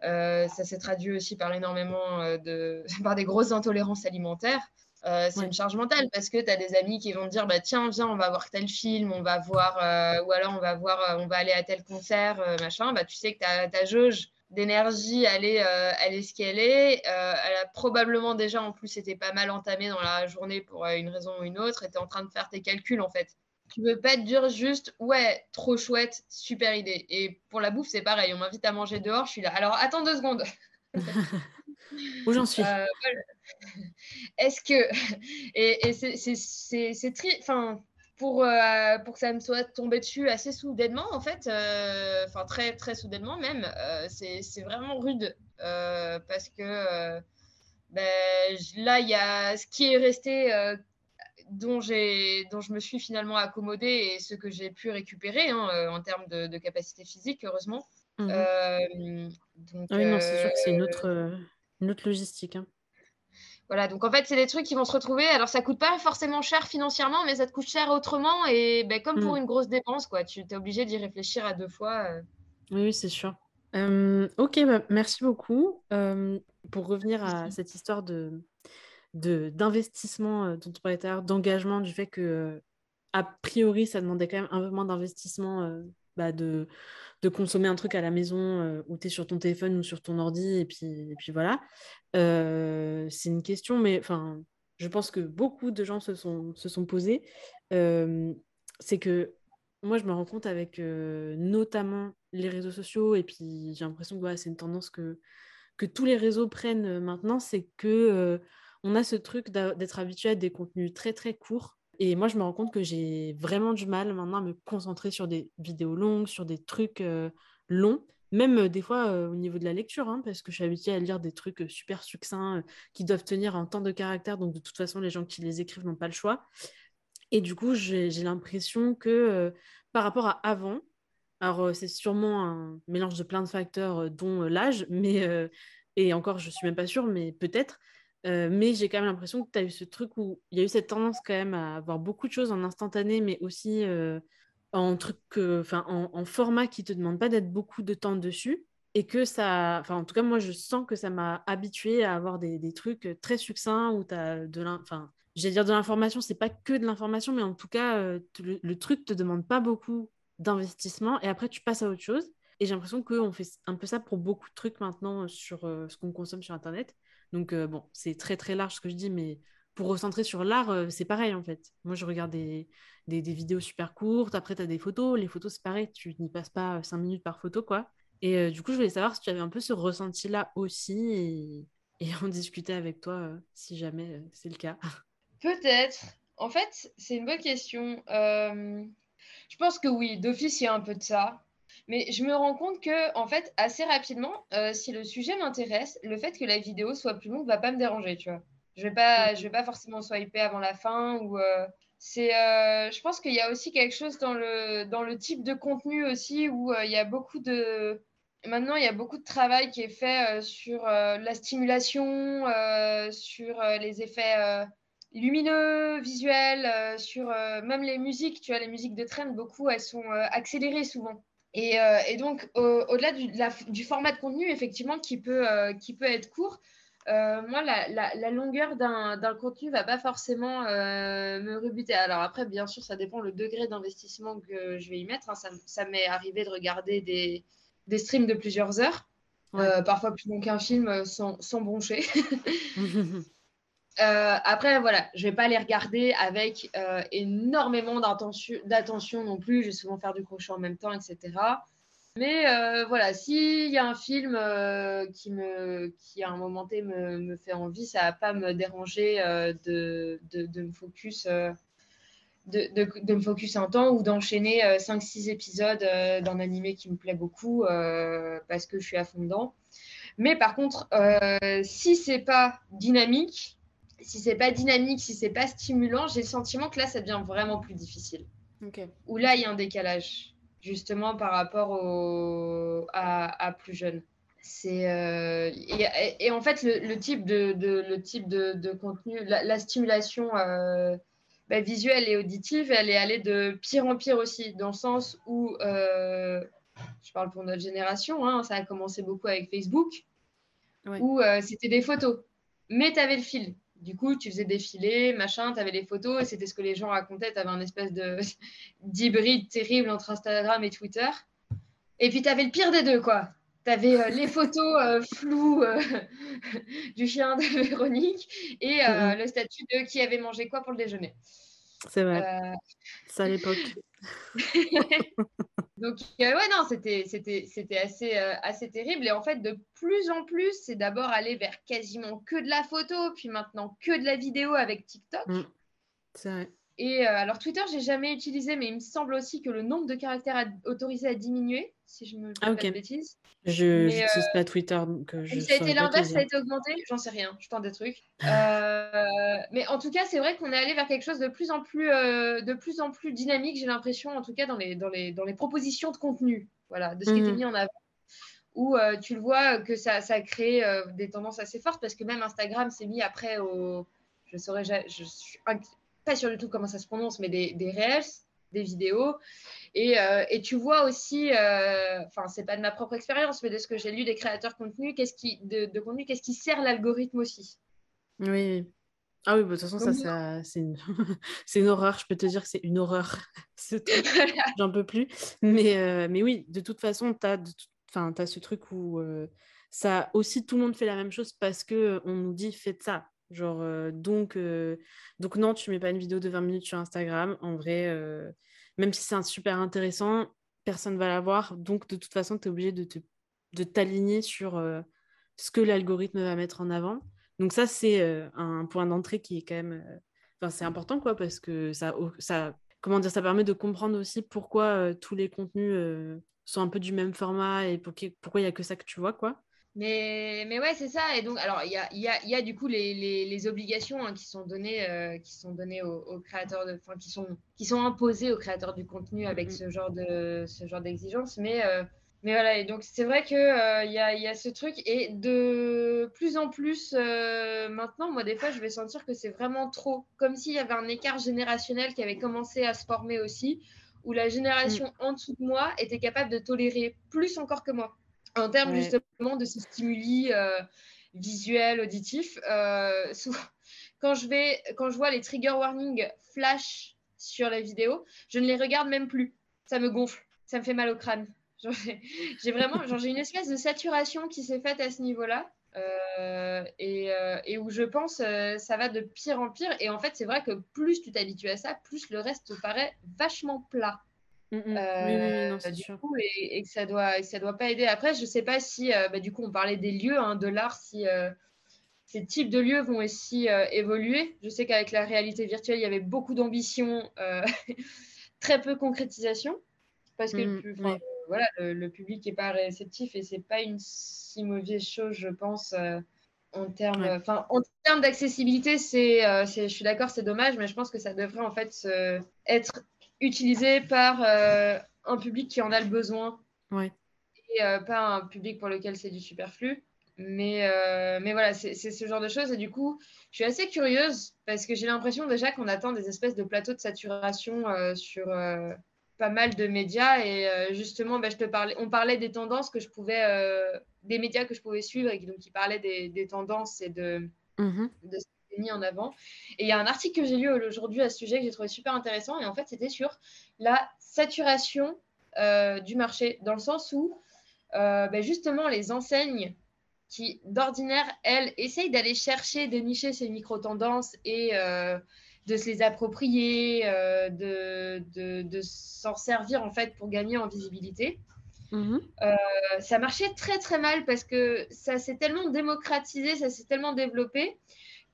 ça s'est traduit aussi par énormément de, par des grosses intolérances alimentaires. Euh, c'est une charge mentale parce que tu as des amis qui vont te dire bah, tiens, viens, on va voir tel film, on va voir, euh, ou alors on va voir, euh, on va aller à tel concert, machin. Bah, tu sais que ta, ta jauge d'énergie, elle est, elle est ce qu'elle est. elle a probablement déjà en plus été pas mal entamée dans la journée pour une raison ou une autre et tu es en train de faire tes calculs en fait. Tu veux pas te dire juste ouais, trop chouette, super idée. Et pour la bouffe, c'est pareil, on m'invite à manger dehors, je suis là. Alors attends deux secondes. Où j'en suis Est-ce que. Et, c'est très. Enfin, pour, euh, pour que ça me soit tombé dessus assez soudainement, en fait, euh, enfin très, très soudainement même, euh, c'est vraiment rude parce que ben, là, il y a ce qui est resté dont, dont je me suis finalement accommodée et ce que j'ai pu récupérer hein, en termes de, capacité physique, heureusement. Mmh donc, oui, non, c'est sûr que c'est une autre, une autre logistique. Hein. Voilà, donc en fait, c'est des trucs qui vont se retrouver. Alors, ça coûte pas forcément cher financièrement, mais ça te coûte cher autrement. Et ben, comme pour mmh. une grosse dépense, quoi, tu es obligé d'y réfléchir à deux fois. Euh. Oui, c'est sûr. ok, bah, merci beaucoup. pour revenir à cette histoire de d'investissement euh, dont on parlait tout à l'heure, d'engagement, du fait que a priori, ça demandait quand même un peu moins d'investissement euh, bah, de, consommer un truc à la maison euh, où tu es sur ton téléphone ou sur ton ordi, et puis, voilà. Euh, c'est une question, mais je pense que beaucoup de gens se sont, se posés. Euh, c'est que moi, je me rends compte avec notamment les réseaux sociaux, et puis j'ai l'impression que c'est une tendance que, que tous les réseaux prennent maintenant, c'est que on a ce truc d'être habitué à des contenus très très courts et moi, je me rends compte que j'ai vraiment du mal maintenant à me concentrer sur des vidéos longues, sur des trucs longs, même des fois au niveau de la lecture, hein, parce que je suis habituée à lire des trucs super succincts qui doivent tenir un temps de caractère, donc de toute façon, les gens qui les écrivent n'ont pas le choix. Et du coup, j'ai l'impression que par rapport à avant, alors c'est sûrement un mélange de plein de facteurs, dont l'âge, mais et encore, je suis même pas sûre, mais peut-être. Euh, mais j'ai quand même l'impression que tu as eu ce truc où il y a eu cette tendance quand même à avoir beaucoup de choses en instantané, mais aussi euh, en, truc, enfin en, format qui ne te demande pas d'être beaucoup de temps dessus. Et que ça, enfin en tout cas, moi je sens que ça m'a habitué à avoir des, trucs très succincts où tu as de l'information. J'allais dire de l'information, c'est pas que de l'information, mais en tout cas, euh, le, le, truc te demande pas beaucoup d'investissement et après tu passes à autre chose. Et j'ai l'impression qu'on fait un peu ça pour beaucoup de trucs maintenant sur ce qu'on consomme sur Internet. Donc, euh, bon, c'est très très large ce que je dis, mais pour recentrer sur l'art, euh, c'est pareil en fait. Moi, je regarde des, vidéos super courtes, après, tu as des photos. Les photos, c'est pareil, tu n'y passes pas 5 minutes par photo, quoi. Et euh, du coup, je voulais savoir si tu avais un peu ce ressenti-là aussi et, et, en discuter avec toi si jamais c'est le cas. Peut-être. En fait, c'est une bonne question. je pense que oui, d'office, il y a un peu de ça. Mais je me rends compte que, en fait, assez rapidement, euh, si le sujet m'intéresse, le fait que la vidéo soit plus longue va pas me déranger, tu vois. Je vais pas, je vais pas forcément swiper avant la fin ou c'est, je pense qu'il y a aussi quelque chose dans le, dans le type de contenu aussi où il y a beaucoup de, maintenant, il y a beaucoup de travail qui est fait sur la stimulation, sur les effets lumineux, visuels, sur même les musiques. Tu vois, les musiques de trend, beaucoup, elles sont accélérées souvent. Et, donc, au-delà du, du, format de contenu, effectivement, qui peut, qui peut être court, moi, la, la, longueur d'un contenu va pas forcément me rebuter. Alors après, bien sûr, ça dépend le degré d'investissement que je vais y mettre. Hein. Ça, ça m'est arrivé de regarder des, des streams de plusieurs heures, euh, parfois plus long qu'un film euh, sans, sans broncher. Euh, après, voilà, je vais pas les regarder avec énormément d'attention non plus. Je vais souvent faire du crochet en même temps, etc. Mais voilà, s'il y a un film qui, me, qui à un moment T me, fait envie, ça va pas me déranger de, me focus de, me focus un temps ou d'enchaîner 5-6 euh, épisodes euh, d'un animé qui me plaît beaucoup euh, parce que je suis à fond dedans. Mais par contre, si c'est pas dynamique, si c'est pas dynamique, si c'est pas stimulant, j'ai le sentiment que là, ça devient vraiment plus difficile. Ou là, il y a un décalage, justement, par rapport au... à, plus jeune. C'est et, en fait le, type de, le type de, contenu, la, stimulation bah, visuelle et auditive, elle est allée de pire en pire aussi, dans le sens où, euh, je parle pour notre génération, hein, ça a commencé beaucoup avec Facebook, où euh, c'était des photos, mais tu avais le fil. Du coup, tu faisais défiler, machin, tu avais les photos, et c'était ce que les gens racontaient, tu avais un espèce d'hybride terrible entre Instagram et Twitter. Et puis, tu avais le pire des deux, quoi. Tu avais euh, les photos floues du chien de Véronique et le statut de qui avait mangé quoi pour le déjeuner. C'est vrai. Euh, ça à l'époque. Donc, euh, ouais, non, c'était, c'était, c'était assez, euh, assez terrible. Et en fait, de plus en plus, c'est d'abord aller vers quasiment que de la photo, puis maintenant que de la vidéo avec TikTok. Mm. C'est vrai. Et alors, Twitter, j'ai jamais utilisé, mais il me semble aussi que le nombre de caractères autorisés a diminué, si je me dis ah, pas de bêtises. Je n'utilise pas Twitter, donc je Ça a été l'inverse, ça a été augmenté J'en sais rien, je tente des trucs. mais en tout cas, c'est vrai qu'on est allé vers quelque chose de plus en plus, de plus, en plus dynamique, j'ai l'impression, en tout cas dans les, dans, les, dans les propositions de contenu, voilà, de ce qui était mmh mis en avant. Où tu le vois que ça, ça a créé des tendances assez fortes, parce que même Instagram s'est mis après au. Je saurais, je suis pas sûr du tout comment ça se prononce, mais des, des reels, des vidéos. Et, euh, et tu vois aussi, euh, enfin, c'est pas de ma propre expérience, mais de ce que j'ai lu des créateurs de contenu, qu'est-ce qui, de, de contenu, qu'est-ce qui sert l'algorithme aussi? Oui. Ah oui, bah, de toute façon, ça, c'est une... une... horreur. Je peux te dire que c'est une horreur. J'en peux plus. Mais, euh, mais oui, de toute façon, tu as, as ce truc où ça aussi, tout le monde fait la même chose parce qu'on nous dit faites ça. Genre, euh, donc, euh, donc non, tu mets pas une vidéo de 20 minutes sur Instagram. En vrai, euh, même si c'est un super intéressant, personne va la voir. Donc, de toute façon, tu es obligé de, te, de t'aligner sur ce que l'algorithme va mettre en avant. Donc, ça, c'est un point d'entrée qui est quand même. Enfin, c'est important, quoi, parce que ça, ça, comment dire, ça permet de comprendre aussi pourquoi tous les contenus sont un peu du même format et pourquoi il n'y a que ça que tu vois, quoi. Mais, mais ouais, c'est ça. Et donc, alors, il y a, y, a, y a, du coup les, les, les obligations hein, qui sont données, euh, qui sont données aux, créateurs, de, enfin, qui, sont, qui sont imposées aux créateurs du contenu avec ce genre de ce genre d'exigences. Mais, euh, mais voilà, et donc c'est vrai qu'il euh, y, a, y a ce truc. Et de plus en plus, maintenant, moi, des fois, je vais sentir que c'est vraiment trop. Comme s'il y avait un écart générationnel qui avait commencé à se former aussi, où la génération mm. en dessous de moi était capable de tolérer plus encore que moi en termes justement de ces stimuli euh, visuels, auditifs, euh, quand, je vais, quand je vois les trigger warnings flash sur la vidéo, je ne les regarde même plus. Ça me gonfle, ça me fait mal au crâne. J'ai vraiment j'ai une espèce de saturation qui s'est faite à ce niveau-là. Euh, et, et, où je pense ça va de pire en pire. Et en fait, c'est vrai que plus tu t'habitues à ça, plus le reste te paraît vachement plat. Mmh. Euh, et, que ça doit, ça doit pas aider. Après, je sais pas si, euh, bah, du coup, on parlait des lieux, hein, de l'art, si euh, ces types de lieux vont aussi évoluer. Je sais qu'avec la réalité virtuelle, il y avait beaucoup d'ambition, très peu concrétisation, parce que le, mmh, voilà, le, public n'est pas réceptif et c'est pas une si mauvaise chose, je pense. en termes en termes d'accessibilité, c'est, je suis d'accord, c'est dommage, mais je pense que ça devrait en fait être utilisé par un public qui en a le besoin. Ouais. Et pas un public pour lequel c'est du superflu. Mais, euh, mais voilà, c'est ce genre de choses. Et du coup, je suis assez curieuse parce que j'ai l'impression déjà qu'on attend des espèces de plateaux de saturation euh, sur euh, pas mal de médias. Et justement, bah, je te parlais, on parlait des tendances que je pouvais, des médias que je pouvais suivre et qui, donc, qui parlaient des, des tendances et de, mmh de ce qui est mis en avant. Et il y a un article que j'ai lu aujourd'hui à ce sujet que j'ai trouvé super intéressant. Et en fait, c'était sur la saturation du marché, dans le sens où bah, justement les enseignes qui, d'ordinaire, elle, essaye d'aller chercher, dénicher ces micro-tendances et euh, de se les approprier, euh, de, de, de s'en servir en fait pour gagner en visibilité. Mhm. Euh, ça marchait très très mal parce que ça s'est tellement démocratisé, ça s'est tellement développé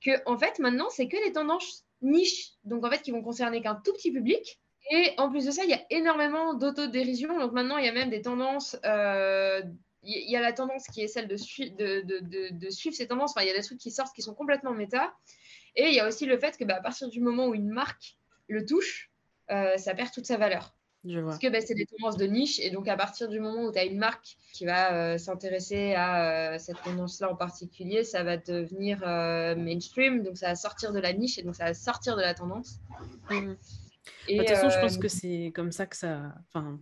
que en fait maintenant c'est que des tendances niches, donc en fait qui vont concerner qu'un tout petit public. Et en plus de ça, il y a énormément d'autodérision. Donc maintenant, il y a même des tendances il y, a la tendance qui est celle de, de, suivre ces tendances. Enfin, il y a des trucs qui sortent qui sont complètement méta. Et il y a aussi le fait que bah, à partir du moment où une marque le touche, euh, ça perd toute sa valeur. Parce que bah, c'est des tendances de niche. Et donc, à partir du moment où tu as une marque qui va euh, s'intéresser à euh, cette tendance-là en particulier, ça va devenir mainstream. Donc, ça va sortir de la niche et donc ça va sortir de la tendance. Mmh. Et, bah, de toute façon, je pense que c'est comme ça que ça. Enfin,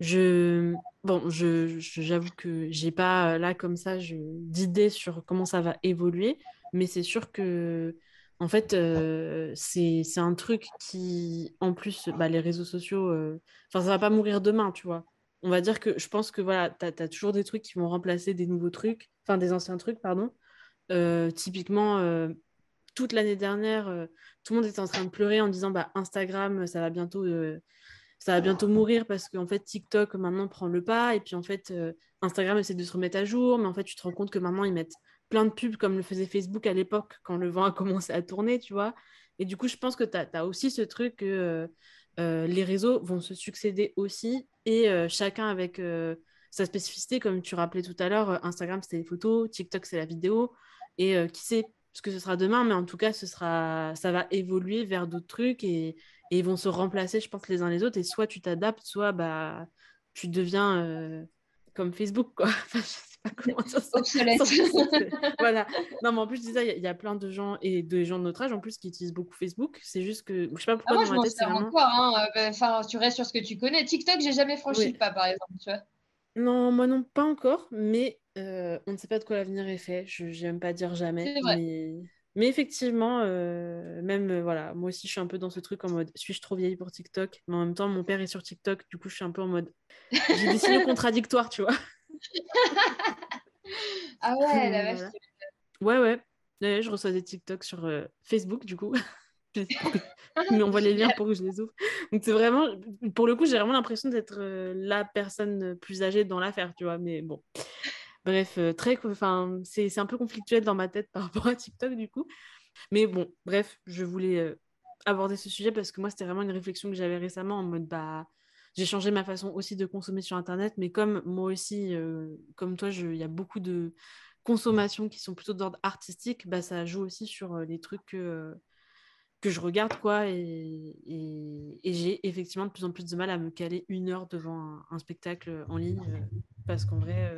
je, bon, je, j'avoue que j'ai pas là comme ça d'idées sur comment ça va évoluer, mais c'est sûr que en fait, euh, c'est, un truc qui, en plus, bah, les réseaux sociaux, euh, ça va pas mourir demain, tu vois. On va dire que je pense que voilà, tu as, toujours des trucs qui vont remplacer des nouveaux trucs, enfin des anciens trucs, pardon. Euh, typiquement, toute l'année dernière, tout le monde était en train de pleurer en disant bah, Instagram, ça va bientôt ça va bientôt mourir parce qu'en fait TikTok maintenant prend le pas et puis en fait euh, Instagram essaie de se remettre à jour mais en fait tu te rends compte que maintenant ils mettent plein de pubs comme le faisait Facebook à l'époque quand le vent a commencé à tourner tu vois et du coup je pense que tu as, aussi ce truc que euh, euh, les réseaux vont se succéder aussi et chacun avec sa spécificité comme tu rappelais tout à l'heure Instagram c'est les photos TikTok c'est la vidéo et qui sait ce que ce sera demain mais en tout cas ce sera ça va évoluer vers d'autres trucs et et ils vont se remplacer, je pense, les uns les autres. Et soit tu t'adaptes, soit bah, tu deviens euh, comme Facebook, quoi. enfin, je sais pas comment ça Voilà. Non, mais en plus, je disais, il y, a plein de gens et de gens de notre âge en plus qui utilisent beaucoup Facebook. C'est juste que je sais pas pourquoi ah, moi, dans ma tête, vraiment. Encore, hein. Euh, bah, enfin, tu restes sur ce que tu connais. TikTok, j'ai jamais franchi le pas, par exemple, tu vois. Non, moi non, pas encore, mais euh, on ne sait pas de quoi l'avenir est fait. Je n'aime pas dire jamais. Mais... Mais effectivement, euh, même, euh, voilà, moi aussi, je suis un peu dans ce truc en mode, suis-je trop vieille pour TikTok? Mais en même temps, mon père est sur TikTok, du coup, je suis un peu en mode, j'ai des signaux contradictoires, tu vois. ah ouais, la vache. Ouais, ouais. je reçois des TikTok sur euh, Facebook, du coup. Mais on voit les liens pour que je les ouvre. Donc, c'est vraiment, pour le coup, j'ai vraiment l'impression d'être la personne plus âgée dans l'affaire, tu vois. Mais bon. Bref, euh, très, enfin, c'est un peu conflictuel dans ma tête par rapport à TikTok du coup. Mais bon, bref, je voulais euh, aborder ce sujet parce que moi, c'était vraiment une réflexion que j'avais récemment en mode, bah, j'ai changé ma façon aussi de consommer sur Internet, mais comme moi aussi, euh, comme toi, il y a beaucoup de consommations qui sont plutôt d'ordre artistique, bah, ça joue aussi sur les trucs que, que je regarde, quoi, et, et, j'ai effectivement de plus en plus de mal à me caler une heure devant un, spectacle en ligne, parce qu'en vrai,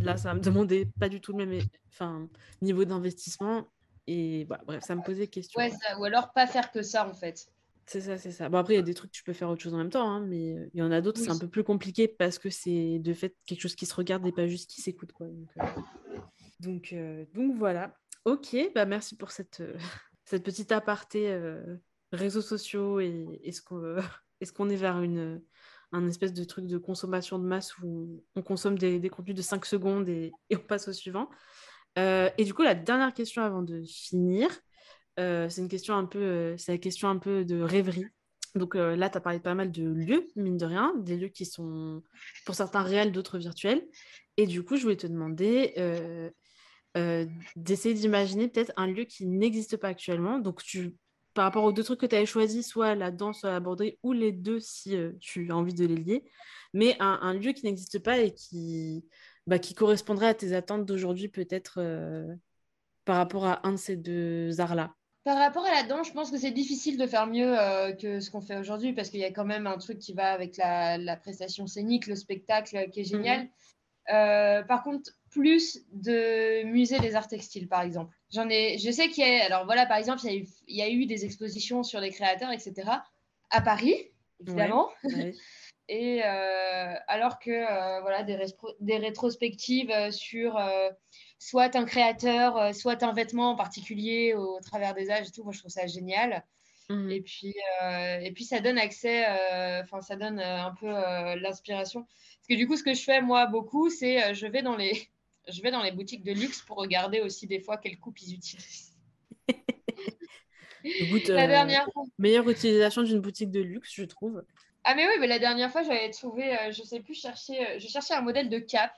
là, ça me demandait pas du tout le même enfin, niveau d'investissement. Et bah, bref, ça me posait question. Ouais, ou alors pas faire que ça, en fait. C'est ça, c'est ça. Bon, après, il y a des trucs, tu peux faire autre chose en même temps, hein, mais euh, il y en a d'autres, c'est un peu plus compliqué parce que c'est de fait quelque chose qui se regarde et pas juste qui s'écoute. Quoi. Donc, euh, euh, donc, voilà. Ok, bah merci pour cette, cette petite aparté réseaux sociaux et est-ce qu'on est, qu'on est vers une, un espèce de truc de consommation de masse où on consomme des, contenus de 5 secondes et, on passe au suivant. Euh, et du coup, la dernière question avant de finir, euh, c'est une question un peu, euh, c'est la question un peu de rêverie. Donc là, tu as parlé pas mal de lieux, mine de rien, des lieux qui sont pour certains réels, d'autres virtuels. Et du coup, je voulais te demander d'essayer d'imaginer peut-être un lieu qui n'existe pas actuellement. Donc, tu par rapport aux deux trucs que tu avais choisis, soit la danse, soit la broderie, ou les deux si euh, tu as envie de les lier, mais un, lieu qui n'existe pas et qui, bah, qui correspondrait à tes attentes d'aujourd'hui peut-être euh, par rapport à un de ces deux arts-là par rapport à la danse, je pense que c'est difficile de faire mieux euh, que ce qu'on fait aujourd'hui parce qu'il y a quand même un truc qui va avec la, prestation scénique, le spectacle qui est génial. Mhm. Euh, par contre, plus de musées des arts textiles, par exemple. J'en ai, je sais qu'il y a, alors voilà, par exemple, il y, a eu, des expositions sur les créateurs, etc. à Paris, évidemment. Et euh, alors que voilà, des, des rétrospectives sur soit un créateur, euh, soit un vêtement en particulier au travers des âges et tout. Moi, je trouve ça génial. Mhm. Et, puis, euh, et puis, ça donne accès, euh, enfin, ça donne un peu l'inspiration. Parce que du coup, ce que je fais, moi, beaucoup, c'est je, vais dans les... je vais dans les boutiques de luxe pour regarder aussi des fois quelle coupe ils utilisent. la dernière Meilleure utilisation d'une boutique de luxe, je trouve. Ah, mais oui, mais la dernière fois, j'avais trouvé, je sais plus, chercher, je cherchais un modèle de cap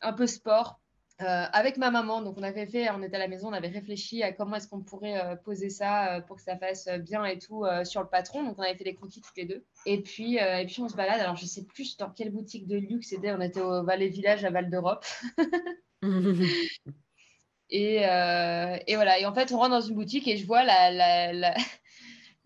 un peu sport euh, avec ma maman, donc on avait fait, on était à la maison, on avait réfléchi à comment est-ce qu'on pourrait euh, poser ça euh, pour que ça fasse bien et tout sur le patron. Donc on avait fait des croquis toutes les deux. Et puis, et puis on se balade. Alors je sais plus dans quelle boutique de luxe c'était. On était au Valais Village à Val d'Europe. et, et, voilà. Et en fait, on rentre dans une boutique et je vois la, la,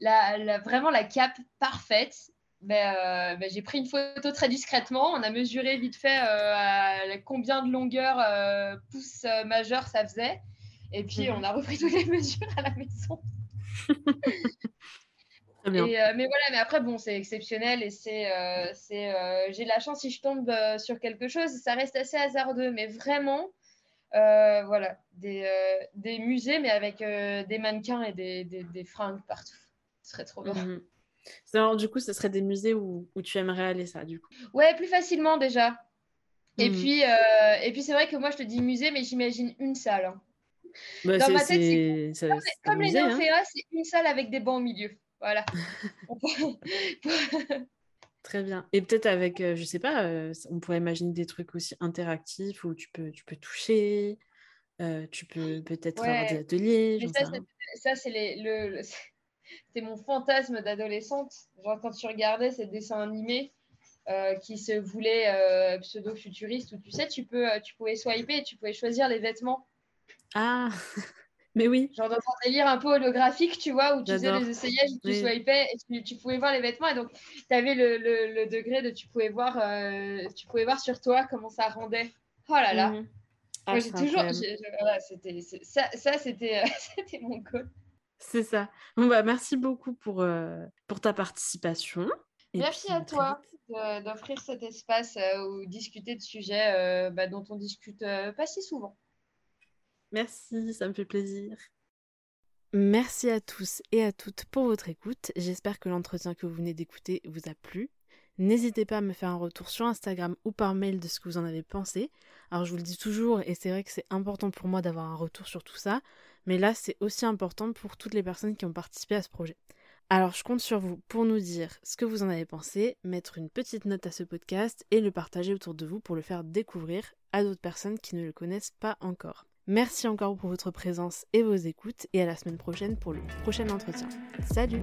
la, vraiment la cape parfaite ben, ben, j'ai pris une photo très discrètement. On a mesuré vite fait euh, combien de longueur euh, pouce euh, majeur ça faisait. Et puis, on a repris toutes les mesures à la maison. Mais voilà, mais après, bon, c'est exceptionnel et c'est, j'ai de la chance si je tombe sur quelque chose. Ça reste assez hasardeux, mais vraiment, voilà, des, des, musées, mais avec des mannequins et des, des, fringues partout. Ce serait trop bien. Mhm. Alors, du coup, ce serait des musées où, où, tu aimerais aller ça, du coup Ouais, plus facilement déjà. Et hmm. puis, euh, et puis c'est vrai que moi, je te dis musée, mais j'imagine une salle. Hein. Bah, Dans ma tête, c'est comme, les hein. c'est une salle avec des bancs au milieu. Voilà. Très bien. Et peut-être avec, euh, je sais pas, euh, on pourrait imaginer des trucs aussi interactifs où tu peux, tu peux toucher, tu peux peut-être avoir des ateliers. ça, c'est le, mon fantasme d'adolescente. Genre, quand tu regardais ces dessins animés euh, qui se voulaient euh, pseudo-futuristes, où tu sais, tu, peux, euh, tu pouvais swiper tu pouvais choisir les vêtements. Ah, mais oui. Genre dans un délire un peu holographique, tu vois, où tu faisais les essayages, tu swipais et tu, pouvais voir les vêtements. Et donc, tu avais le, le, degré de tu pouvais, voir, tu pouvais voir sur toi comment ça rendait. Oh là là. Mhm. Ah, j'ai toujours. c'était, ça, ça c'était, c'était mon goal. C'est ça. Bon, bah, merci beaucoup pour, euh, pour ta participation. merci à toi d'offrir cet espace euh, où discuter de sujets euh, bah, dont on discute pas si souvent. Merci, ça me fait plaisir. Merci à tous et à toutes pour votre écoute. J'espère que l'entretien que vous venez d'écouter vous a plu. N'hésitez pas à me faire un retour sur Instagram ou par mail de ce que vous en avez pensé. Alors je vous le dis toujours et c'est vrai que c'est important pour moi d'avoir un retour sur tout ça, mais là c'est aussi important pour toutes les personnes qui ont participé à ce projet. Alors je compte sur vous pour nous dire ce que vous en avez pensé, mettre une petite note à ce podcast et le partager autour de vous pour le faire découvrir à d'autres personnes qui ne le connaissent pas encore. Merci encore pour votre présence et vos écoutes et à la semaine prochaine pour le prochain entretien. Salut